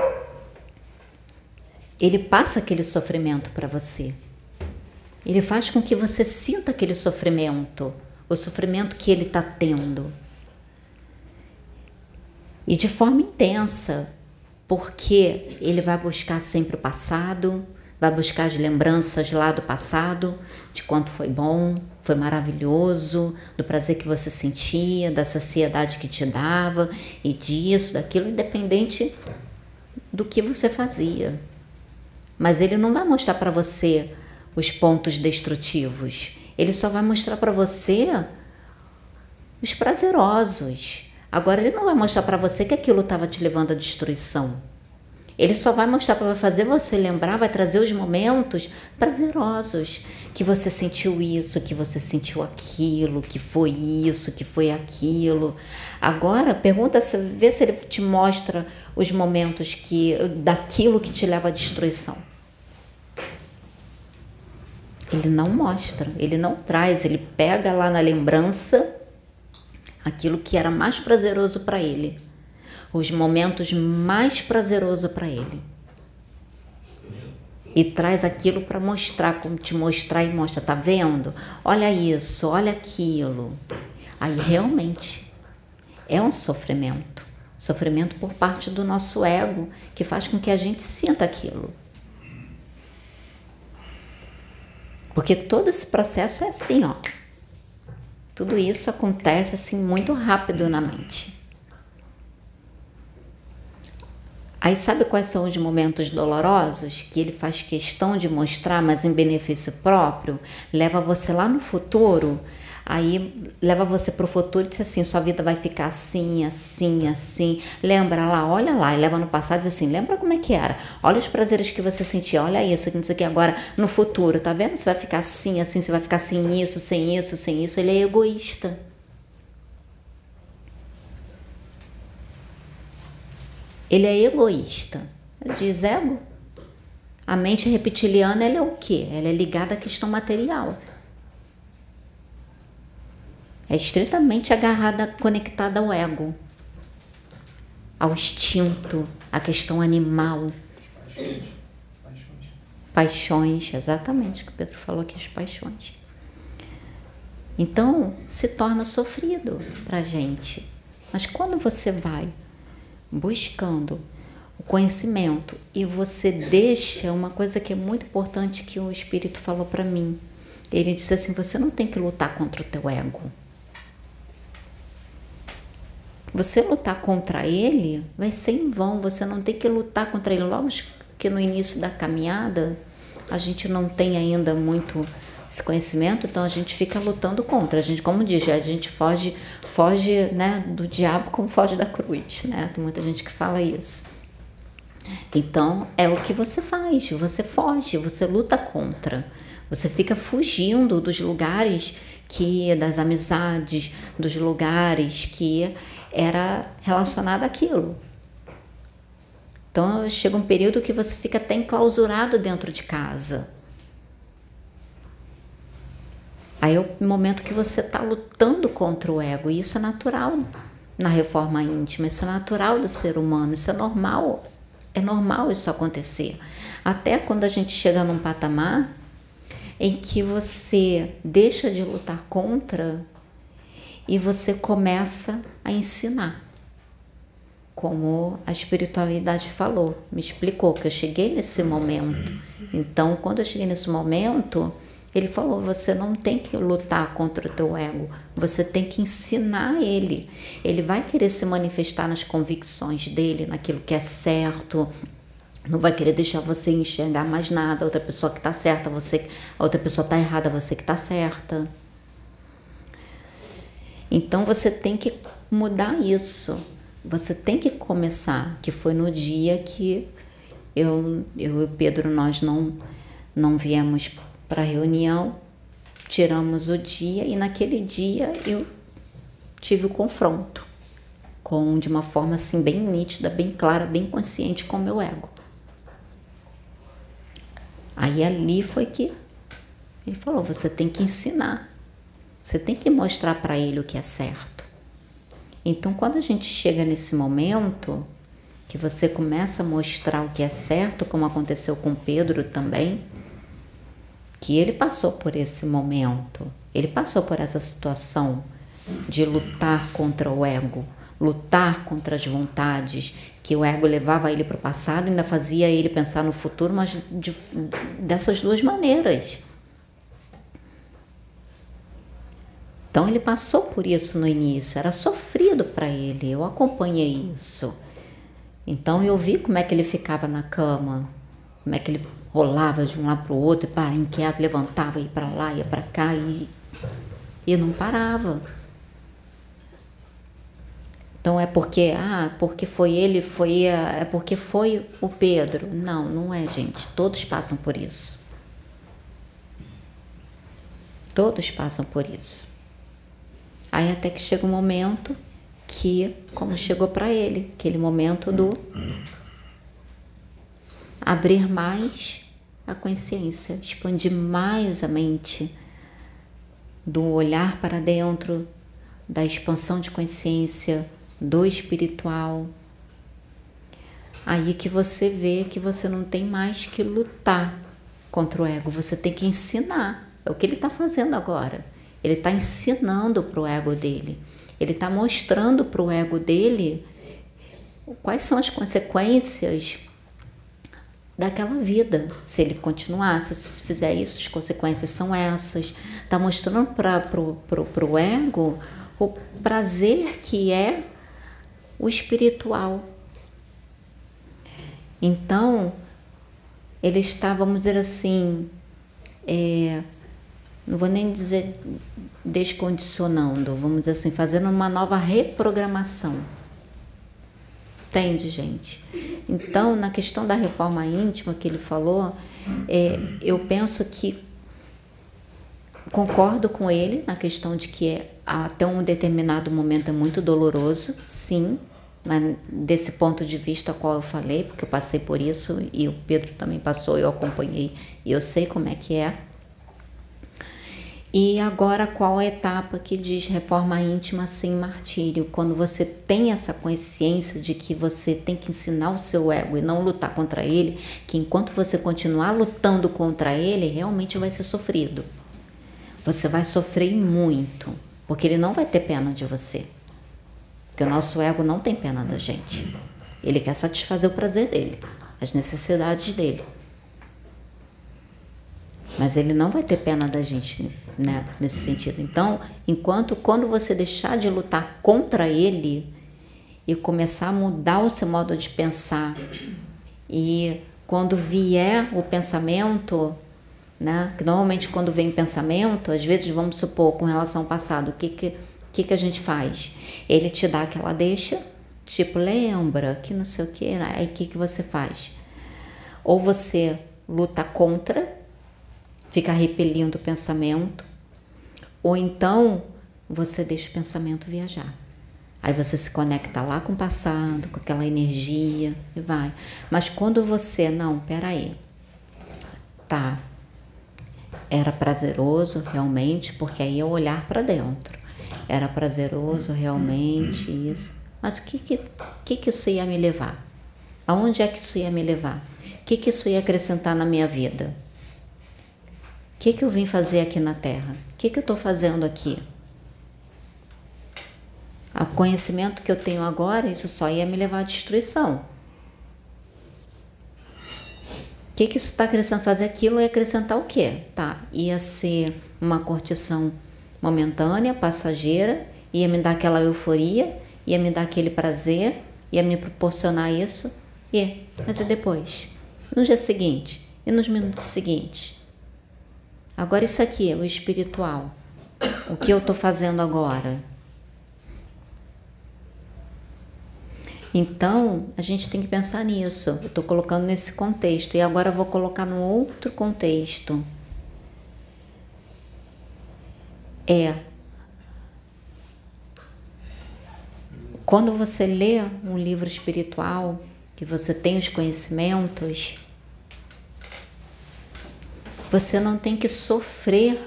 ele passa aquele sofrimento para você. Ele faz com que você sinta aquele sofrimento, o sofrimento que ele está tendo. E de forma intensa, porque ele vai buscar sempre o passado, vai buscar as lembranças lá do passado, de quanto foi bom, foi maravilhoso, do prazer que você sentia, da saciedade que te dava e disso, daquilo, independente do que você fazia. Mas ele não vai mostrar para você os pontos destrutivos. Ele só vai mostrar para você os prazerosos. Agora ele não vai mostrar para você que aquilo estava te levando à destruição. Ele só vai mostrar para fazer você lembrar, vai trazer os momentos prazerosos, que você sentiu isso, que você sentiu aquilo, que foi isso, que foi aquilo. Agora pergunta, vê se ele te mostra os momentos que daquilo que te leva à destruição. Ele não mostra, ele não traz, ele pega lá na lembrança aquilo que era mais prazeroso para ele, os momentos mais prazerosos para ele. E traz aquilo para mostrar, como te mostrar e mostra, tá vendo? Olha isso, olha aquilo. Aí realmente é um sofrimento. Sofrimento por parte do nosso ego, que faz com que a gente sinta aquilo. Porque todo esse processo é assim, ó. Tudo isso acontece assim muito rápido na mente. Aí sabe quais são os momentos dolorosos que ele faz questão de mostrar, mas em benefício próprio? Leva você lá no futuro Aí leva você para o futuro e diz assim: sua vida vai ficar assim, assim, assim. Lembra lá, olha lá, e leva no passado e diz assim: lembra como é que era? Olha os prazeres que você sentia, olha isso, isso aqui agora no futuro, tá vendo? Você vai ficar assim, assim, você vai ficar sem isso, sem isso, sem isso. Ele é egoísta. Ele é egoísta. Diz ego. A mente reptiliana ela é o quê? Ela é ligada à questão material é estritamente agarrada, conectada ao ego, ao instinto, à questão animal. Paixões. Paixões. Paixões, exatamente o que o Pedro falou aqui, as paixões. Então, se torna sofrido para a gente. Mas quando você vai buscando o conhecimento e você deixa uma coisa que é muito importante que o Espírito falou para mim. Ele disse assim: você não tem que lutar contra o teu ego. Você lutar contra ele vai ser em vão, você não tem que lutar contra ele. Logo que no início da caminhada a gente não tem ainda muito esse conhecimento, então a gente fica lutando contra. A gente, como diz, a gente foge, foge né, do diabo como foge da cruz, né? Tem muita gente que fala isso. Então é o que você faz, você foge, você luta contra. Você fica fugindo dos lugares que das amizades, dos lugares que era relacionada àquilo. Então chega um período que você fica até enclausurado dentro de casa. Aí é o momento que você está lutando contra o ego, e isso é natural na reforma íntima, isso é natural do ser humano, isso é normal, é normal isso acontecer. Até quando a gente chega num patamar em que você deixa de lutar contra e você começa a ensinar. Como a espiritualidade falou, me explicou que eu cheguei nesse momento Então, quando eu cheguei nesse momento, ele falou: você não tem que lutar contra o teu ego, você tem que ensinar ele. Ele vai querer se manifestar nas convicções dele, naquilo que é certo. Não vai querer deixar você enxergar mais nada. Outra pessoa que está certa, você, a outra pessoa está errada, você que está certa. Então você tem que mudar isso. Você tem que começar, que foi no dia que eu, eu e Pedro nós não não viemos para a reunião, tiramos o dia e naquele dia eu tive o confronto com de uma forma assim bem nítida, bem clara, bem consciente com o meu ego. Aí ali foi que ele falou: você tem que ensinar, você tem que mostrar para ele o que é certo. Então, quando a gente chega nesse momento que você começa a mostrar o que é certo, como aconteceu com Pedro também, que ele passou por esse momento, ele passou por essa situação de lutar contra o ego, lutar contra as vontades, que o ego levava ele para o passado e ainda fazia ele pensar no futuro, mas de, dessas duas maneiras. Então ele passou por isso no início, era sofrido para ele, eu acompanhei isso. Então eu vi como é que ele ficava na cama, como é que ele rolava de um lado para o outro, para inquieto, levantava, ia para lá, ia para cá e, e não parava. Então é porque, ah, porque foi ele, foi, é porque foi o Pedro. Não, não é, gente. Todos passam por isso. Todos passam por isso. Aí até que chega um momento que, como chegou para ele, aquele momento do abrir mais a consciência, expandir mais a mente, do olhar para dentro, da expansão de consciência, do espiritual. Aí que você vê que você não tem mais que lutar contra o ego, você tem que ensinar. É o que ele está fazendo agora. Ele está ensinando para o ego dele. Ele está mostrando para o ego dele quais são as consequências daquela vida. Se ele continuar, se fizer isso, as consequências são essas. Está mostrando para o ego o prazer que é o espiritual. Então, ele está, vamos dizer assim, é, não vou nem dizer descondicionando, vamos dizer assim, fazendo uma nova reprogramação Entende, gente? Então, na questão da reforma íntima que ele falou, é, eu penso que concordo com ele na questão de que é, até um determinado momento é muito doloroso, sim, mas desse ponto de vista qual eu falei, porque eu passei por isso e o Pedro também passou, eu acompanhei e eu sei como é que é. E agora, qual a etapa que diz reforma íntima sem martírio? Quando você tem essa consciência de que você tem que ensinar o seu ego e não lutar contra ele, que enquanto você continuar lutando contra ele, realmente vai ser sofrido. Você vai sofrer muito, porque ele não vai ter pena de você. Porque o nosso ego não tem pena da gente. Ele quer satisfazer o prazer dele, as necessidades dele. Mas ele não vai ter pena da gente né, nesse sentido. Então, enquanto quando você deixar de lutar contra ele e começar a mudar o seu modo de pensar e quando vier o pensamento, né, que normalmente quando vem pensamento, às vezes vamos supor com relação ao passado, o que que, que, que a gente faz? Ele te dá aquela deixa, tipo, lembra que não sei o que, né? aí o que, que você faz? Ou você luta contra fica repelindo o pensamento, ou então você deixa o pensamento viajar. Aí você se conecta lá com o passado, com aquela energia e vai. Mas quando você, não, peraí, tá, era prazeroso realmente, porque aí é olhar para dentro. Era prazeroso realmente isso. Mas o que que, que que isso ia me levar? Aonde é que isso ia me levar? O que que isso ia acrescentar na minha vida? O que, que eu vim fazer aqui na Terra? O que, que eu estou fazendo aqui? O conhecimento que eu tenho agora, isso só ia me levar à destruição. que, que isso está acrescentando? Fazer aquilo ia acrescentar o quê? Tá, ia ser uma curtição momentânea, passageira, ia me dar aquela euforia, ia me dar aquele prazer, ia me proporcionar isso. E, mas e depois? No dia seguinte? E nos minutos seguintes? Agora isso aqui, o espiritual. O que eu estou fazendo agora? Então, a gente tem que pensar nisso. Eu estou colocando nesse contexto e agora vou colocar no outro contexto. É. Quando você lê um livro espiritual, que você tem os conhecimentos, você não tem que sofrer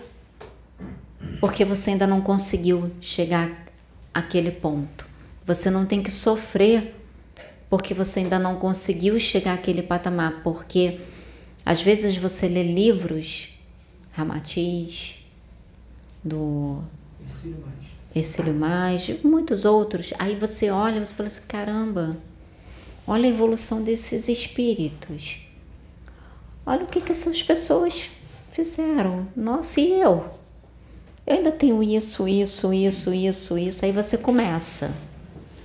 porque você ainda não conseguiu chegar àquele ponto. Você não tem que sofrer porque você ainda não conseguiu chegar àquele patamar, porque às vezes você lê livros, Ramatiz, do Ercílio Mais, muitos outros, aí você olha e você fala assim, caramba, olha a evolução desses espíritos. Olha o que, que essas pessoas fizeram. Nossa, e eu? Eu ainda tenho isso, isso, isso, isso, isso. Aí você começa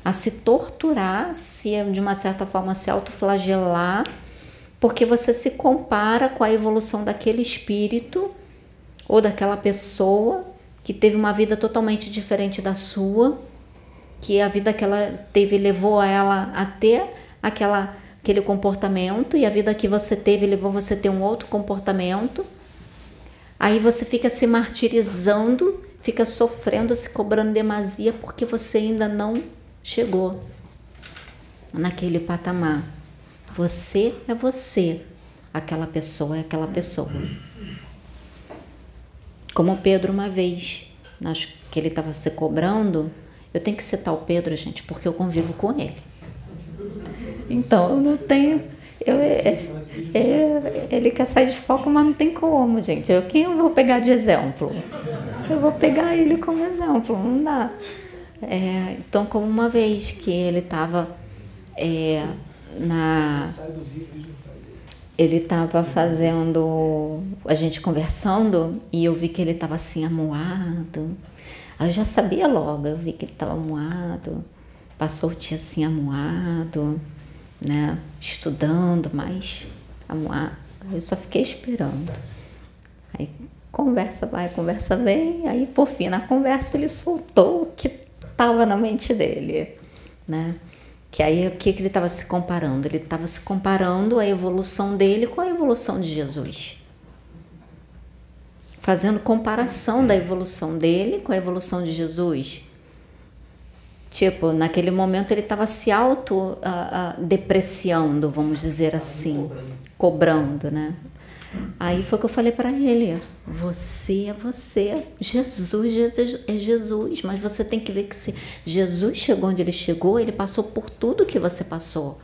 a se torturar, se de uma certa forma se autoflagelar, porque você se compara com a evolução daquele espírito ou daquela pessoa que teve uma vida totalmente diferente da sua, que a vida que ela teve levou ela a ter aquela, aquele comportamento e a vida que você teve levou você a ter um outro comportamento. Aí você fica se martirizando, fica sofrendo, se cobrando demasia porque você ainda não chegou naquele patamar. Você é você, aquela pessoa é aquela pessoa. Como Pedro uma vez, acho que ele estava se cobrando, eu tenho que citar o Pedro, gente, porque eu convivo com ele. Então eu não tenho. Eu, é, é, ele quer sair de foco, mas não tem como, gente. Eu, quem eu vou pegar de exemplo? Eu vou pegar ele como exemplo, não dá. É, então, como uma vez que ele estava é, na. Ele estava fazendo. A gente conversando e eu vi que ele estava assim amuado. Eu já sabia logo, eu vi que ele estava amuado. Passou o dia assim amuado, né? Estudando, mas amuado. Eu só fiquei esperando. Aí conversa vai, conversa vem. Aí por fim, na conversa, ele soltou o que estava na mente dele, né? Que aí o que, que ele estava se comparando? Ele estava se comparando a evolução dele com a evolução de Jesus. Fazendo comparação da evolução dele com a evolução de Jesus. Tipo, naquele momento ele estava se auto-depreciando, uh, uh, vamos dizer assim, cobrando, né? Aí foi que eu falei para ele: você é você, Jesus é Jesus, mas você tem que ver que se Jesus chegou onde ele chegou, ele passou por tudo que você passou.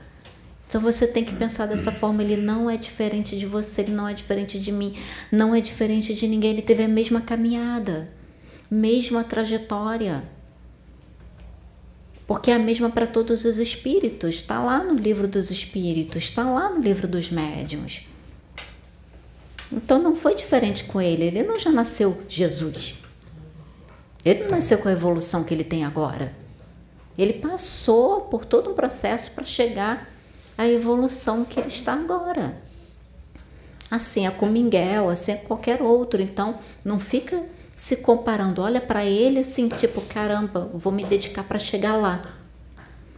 Então você tem que pensar dessa forma: ele não é diferente de você, ele não é diferente de mim, não é diferente de ninguém, ele teve a mesma caminhada, mesma trajetória. Porque é a mesma para todos os espíritos, está lá no livro dos espíritos, está lá no livro dos médiuns. Então não foi diferente com ele. Ele não já nasceu Jesus. Ele não nasceu com a evolução que ele tem agora. Ele passou por todo um processo para chegar à evolução que está agora. Assim é com Miguel, assim é com qualquer outro. Então não fica se comparando. Olha para ele assim, tipo, caramba, vou me dedicar para chegar lá.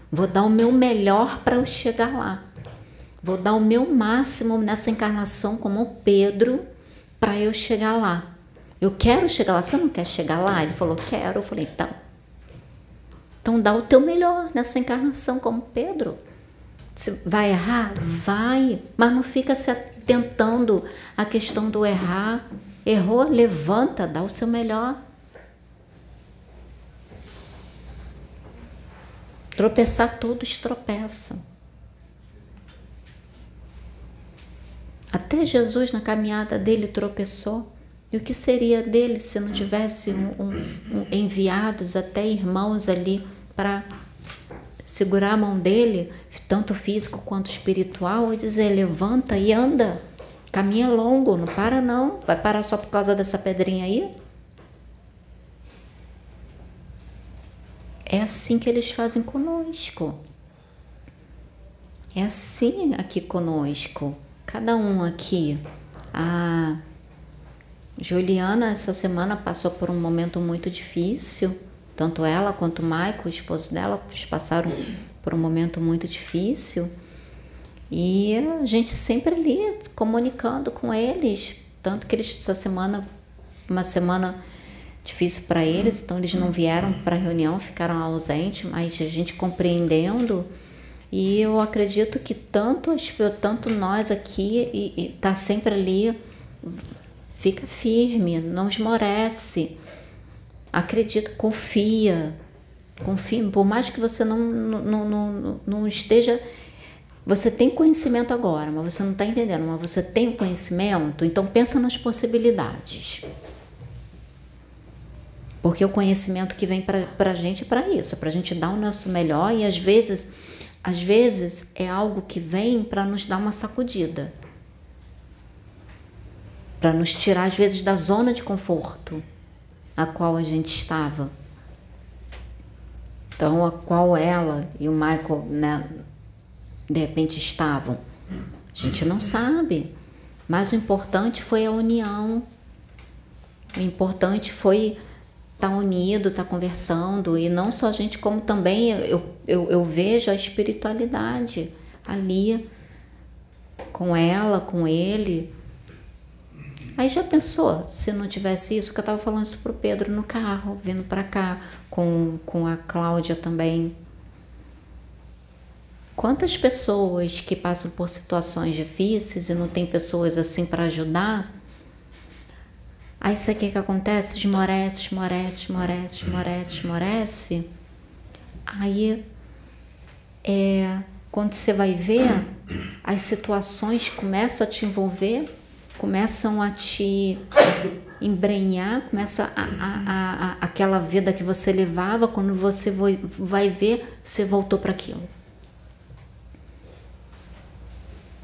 Vou dar o meu melhor para eu chegar lá. Vou dar o meu máximo nessa encarnação como Pedro para eu chegar lá. Eu quero chegar lá. Você não quer chegar lá? Ele falou, quero. Eu falei, então. Então dá o teu melhor nessa encarnação como Pedro. Você vai errar? Vai. Mas não fica se atentando à questão do errar. Errou, levanta, dá o seu melhor. Tropeçar todos tropeçam. Até Jesus, na caminhada dele, tropeçou. E o que seria dele se não tivesse um, um, um, enviados até irmãos ali para segurar a mão dele, tanto físico quanto espiritual, e dizer: levanta e anda, Caminho é longo, não para não. Vai parar só por causa dessa pedrinha aí? É assim que eles fazem conosco. É assim aqui conosco. Cada um aqui. A Juliana, essa semana, passou por um momento muito difícil. Tanto ela quanto o Michael, o esposo dela, passaram por um momento muito difícil. E a gente sempre ali comunicando com eles. Tanto que eles, essa semana, uma semana difícil para eles, então eles não vieram para a reunião, ficaram ausentes, mas a gente compreendendo. E eu acredito que tanto, tanto nós aqui está sempre ali, fica firme, não esmorece, acredita, confia, confia, por mais que você não, não, não, não esteja você tem conhecimento agora, mas você não está entendendo, mas você tem o conhecimento, então pensa nas possibilidades. Porque o conhecimento que vem para a gente é para isso, é para a gente dar o nosso melhor e às vezes, às vezes é algo que vem para nos dar uma sacudida. Para nos tirar, às vezes, da zona de conforto a qual a gente estava. Então, a qual ela e o Michael, né, de repente estavam. A gente não sabe. Mas o importante foi a união. O importante foi estar tá unido, estar tá conversando. E não só a gente, como também eu, eu, eu vejo a espiritualidade ali com ela, com ele. Aí já pensou, se não tivesse isso, que eu estava falando isso pro Pedro no carro, vindo para cá, com, com a Cláudia também. Quantas pessoas que passam por situações difíceis e não tem pessoas assim para ajudar? Aí isso aqui que acontece? Esmorece, esmorece, esmorece, esmorece, esmorece. Aí, é, quando você vai ver, as situações começam a te envolver, começam a te embrenhar, começa a, a, a, aquela vida que você levava, quando você vai ver, você voltou para aquilo.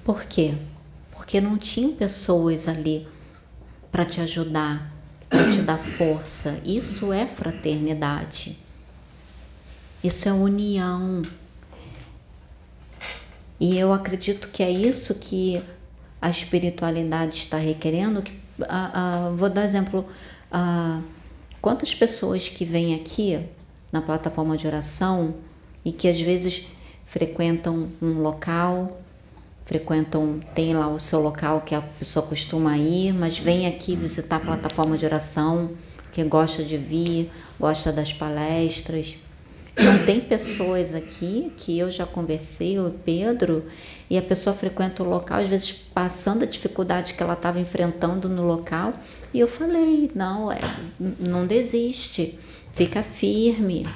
Por quê? Porque não tinha pessoas ali para te ajudar, para te dar força. Isso é fraternidade. Isso é união. E eu acredito que é isso que a espiritualidade está requerendo. Que, vou dar exemplo. quantas pessoas que vêm aqui na plataforma de oração e que às vezes frequentam um local frequentam, tem lá o seu local que a pessoa costuma ir, mas vem aqui visitar a plataforma de oração, que gosta de vir, gosta das palestras. Então, tem pessoas aqui que eu já conversei, o Pedro, e a pessoa frequenta o local, às vezes passando a dificuldade que ela estava enfrentando no local, e eu falei: não, é, não desiste, fica firme.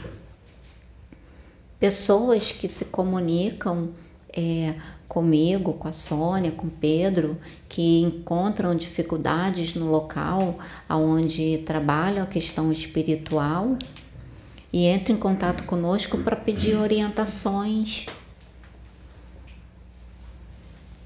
Pessoas que se comunicam é, comigo, com a Sônia, com Pedro, que encontram dificuldades no local onde trabalham a questão espiritual e entram em contato conosco para pedir orientações.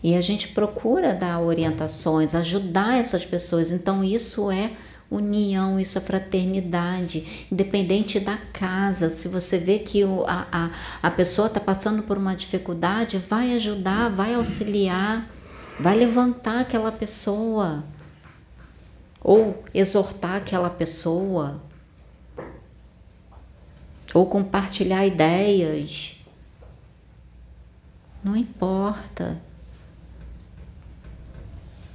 E a gente procura dar orientações, ajudar essas pessoas. Então, isso é união, isso é fraternidade, independente da casa. Se você vê que o, a, a, a pessoa está passando por uma dificuldade, vai ajudar, vai auxiliar, vai levantar aquela pessoa ou exortar aquela pessoa ou compartilhar ideias. Não importa.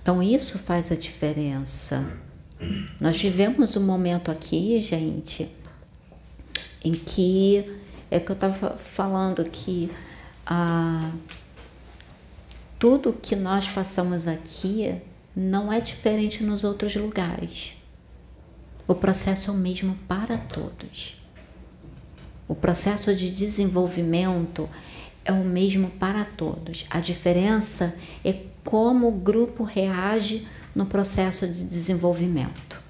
Então, isso faz a diferença. Nós vivemos um momento aqui, gente, em que é que eu estava falando que ah, tudo que nós passamos aqui não é diferente nos outros lugares. O processo é o mesmo para todos. O processo de desenvolvimento é o mesmo para todos. A diferença é como o grupo reage no processo de desenvolvimento.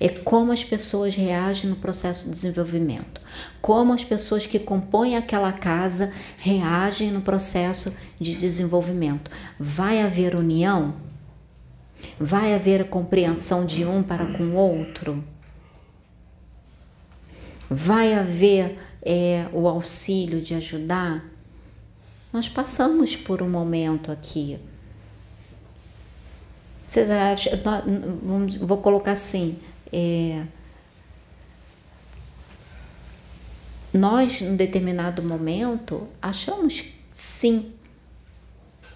É como as pessoas reagem no processo de desenvolvimento. Como as pessoas que compõem aquela casa reagem no processo de desenvolvimento. Vai haver união? Vai haver compreensão de um para com o outro? Vai haver é, o auxílio de ajudar? Nós passamos por um momento aqui. Vocês acham, vou colocar assim, é, nós, num determinado momento, achamos sim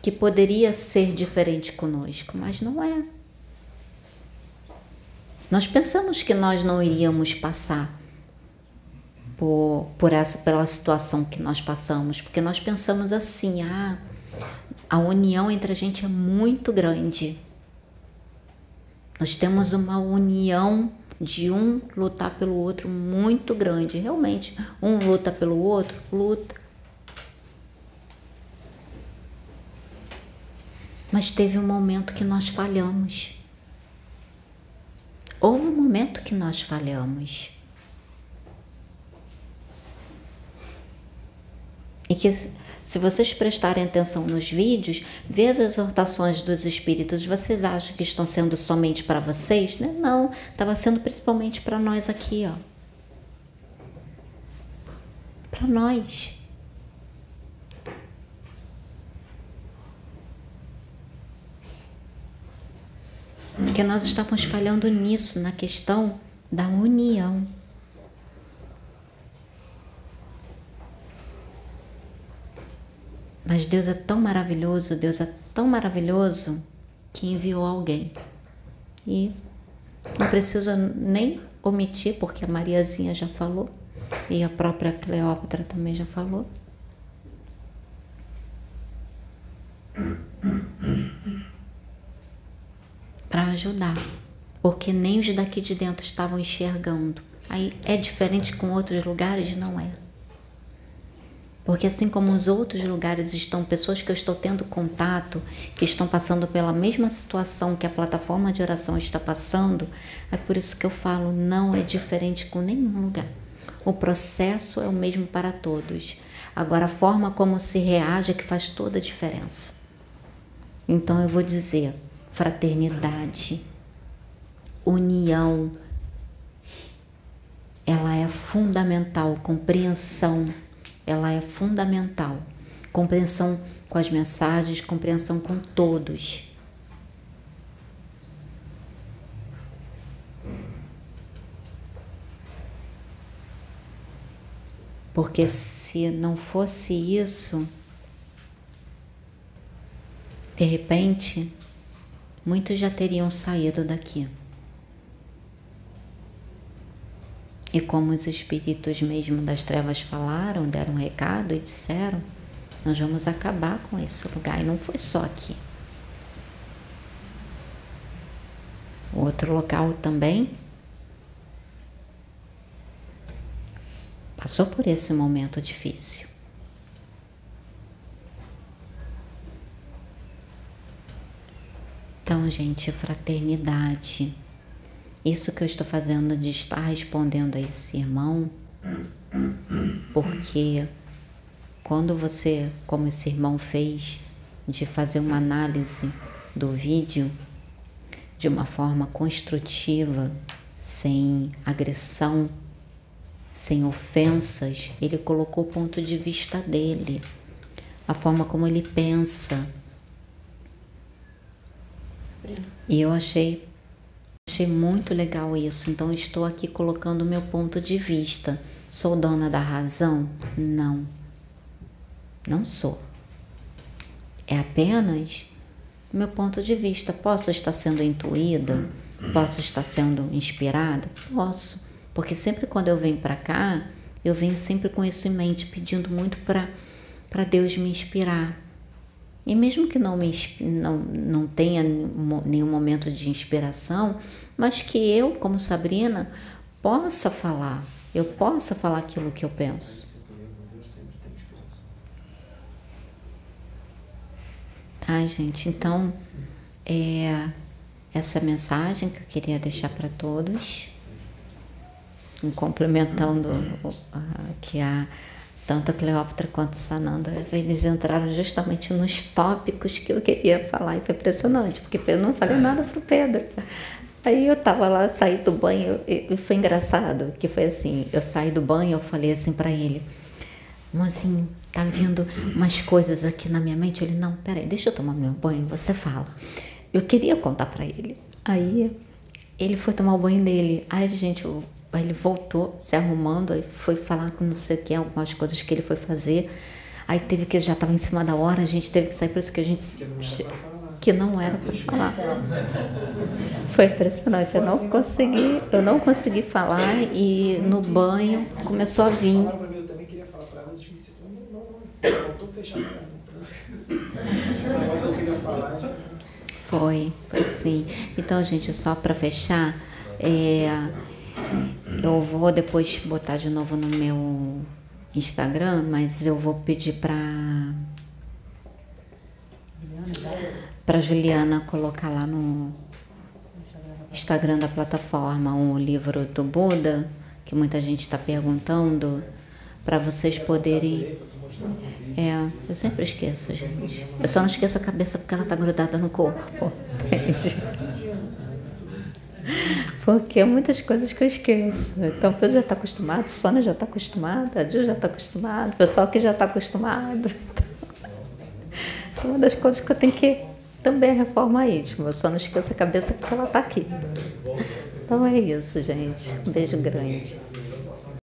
que poderia ser diferente conosco, mas não é. Nós pensamos que nós não iríamos passar por, por essa pela situação que nós passamos, porque nós pensamos assim, ah, a união entre a gente é muito grande. Nós temos uma união de um lutar pelo outro muito grande. Realmente, um luta pelo outro, luta. Mas teve um momento que nós falhamos. Houve um momento que nós falhamos. E que se vocês prestarem atenção nos vídeos, vê as exortações dos espíritos, vocês acham que estão sendo somente para vocês? Né? Não, estava sendo principalmente para nós aqui, ó. Para nós. Porque nós estávamos falhando nisso, na questão da união. Mas Deus é tão maravilhoso, Deus é tão maravilhoso que enviou alguém. E não preciso nem omitir, porque a Mariazinha já falou, e a própria Cleópatra também já falou. Para ajudar, porque nem os daqui de dentro estavam enxergando. Aí é diferente com outros lugares? Não é. Porque assim como os outros lugares estão pessoas que eu estou tendo contato, que estão passando pela mesma situação que a plataforma de oração está passando, é por isso que eu falo, não é diferente com nenhum lugar. O processo é o mesmo para todos. Agora a forma como se reage é que faz toda a diferença. Então eu vou dizer, fraternidade, união, ela é fundamental, compreensão ela é fundamental. Compreensão com as mensagens, compreensão com todos. Porque se não fosse isso, de repente, muitos já teriam saído daqui. E como os espíritos mesmo das trevas falaram, deram um recado e disseram, nós vamos acabar com esse lugar. E não foi só aqui. Outro local também passou por esse momento difícil. Então, gente, fraternidade isso que eu estou fazendo de estar respondendo a esse irmão, porque quando você, como esse irmão fez, de fazer uma análise do vídeo de uma forma construtiva, sem agressão, sem ofensas, ele colocou o ponto de vista dele, a forma como ele pensa. E eu achei Achei muito legal isso, então estou aqui colocando o meu ponto de vista. Sou dona da razão? Não. Não sou. É apenas meu ponto de vista. Posso estar sendo intuída? Posso estar sendo inspirada? Posso. Porque sempre quando eu venho para cá, eu venho sempre com isso em mente, pedindo muito para Deus me inspirar. E mesmo que não, me, não, não tenha nenhum momento de inspiração, mas que eu, como Sabrina, possa falar, eu possa falar aquilo que eu penso. Tá, gente? Então, é essa mensagem que eu queria deixar para todos, complementando que a, tanto a Cleópatra quanto a Sananda, eles entraram justamente nos tópicos que eu queria falar e foi impressionante, porque eu não falei nada pro Pedro. Aí eu tava lá, saí do banho e foi engraçado, que foi assim, eu saí do banho, eu falei assim para ele, assim, tá vindo umas coisas aqui na minha mente. Ele, não, peraí, deixa eu tomar meu banho, você fala. Eu queria contar para ele. Aí ele foi tomar o banho dele. Aí gente, ele voltou se arrumando, aí foi falar com não sei o que, algumas coisas que ele foi fazer. Aí teve que já estava em cima da hora, a gente teve que sair, por isso que a gente que não era para falar. Foi impressionante, eu não consegui, eu não consegui falar e no banho começou a vir. Eu também queria falar para ela, eu disse, não, não, não, não, tô fechado. O negócio que eu queria falar. Foi, foi sim. Então, gente, só para fechar, é, eu vou depois botar de novo no meu Instagram, mas eu vou pedir para para Juliana colocar lá no Instagram da plataforma o livro do Buda, que muita gente está perguntando, para vocês poderem. É, eu sempre esqueço, gente. Eu só não esqueço a cabeça porque ela está grudada no corpo. [laughs] Entende? Porque é muitas coisas que eu esqueço. Então, o já está acostumado, Sônia já está acostumada, a Ju já está acostumado, o pessoal que já está acostumado. Então, [laughs] isso é uma das coisas que eu tenho que também reformar íntimo. Eu só não esqueço a cabeça porque ela está aqui. Então é isso, gente. Um beijo grande.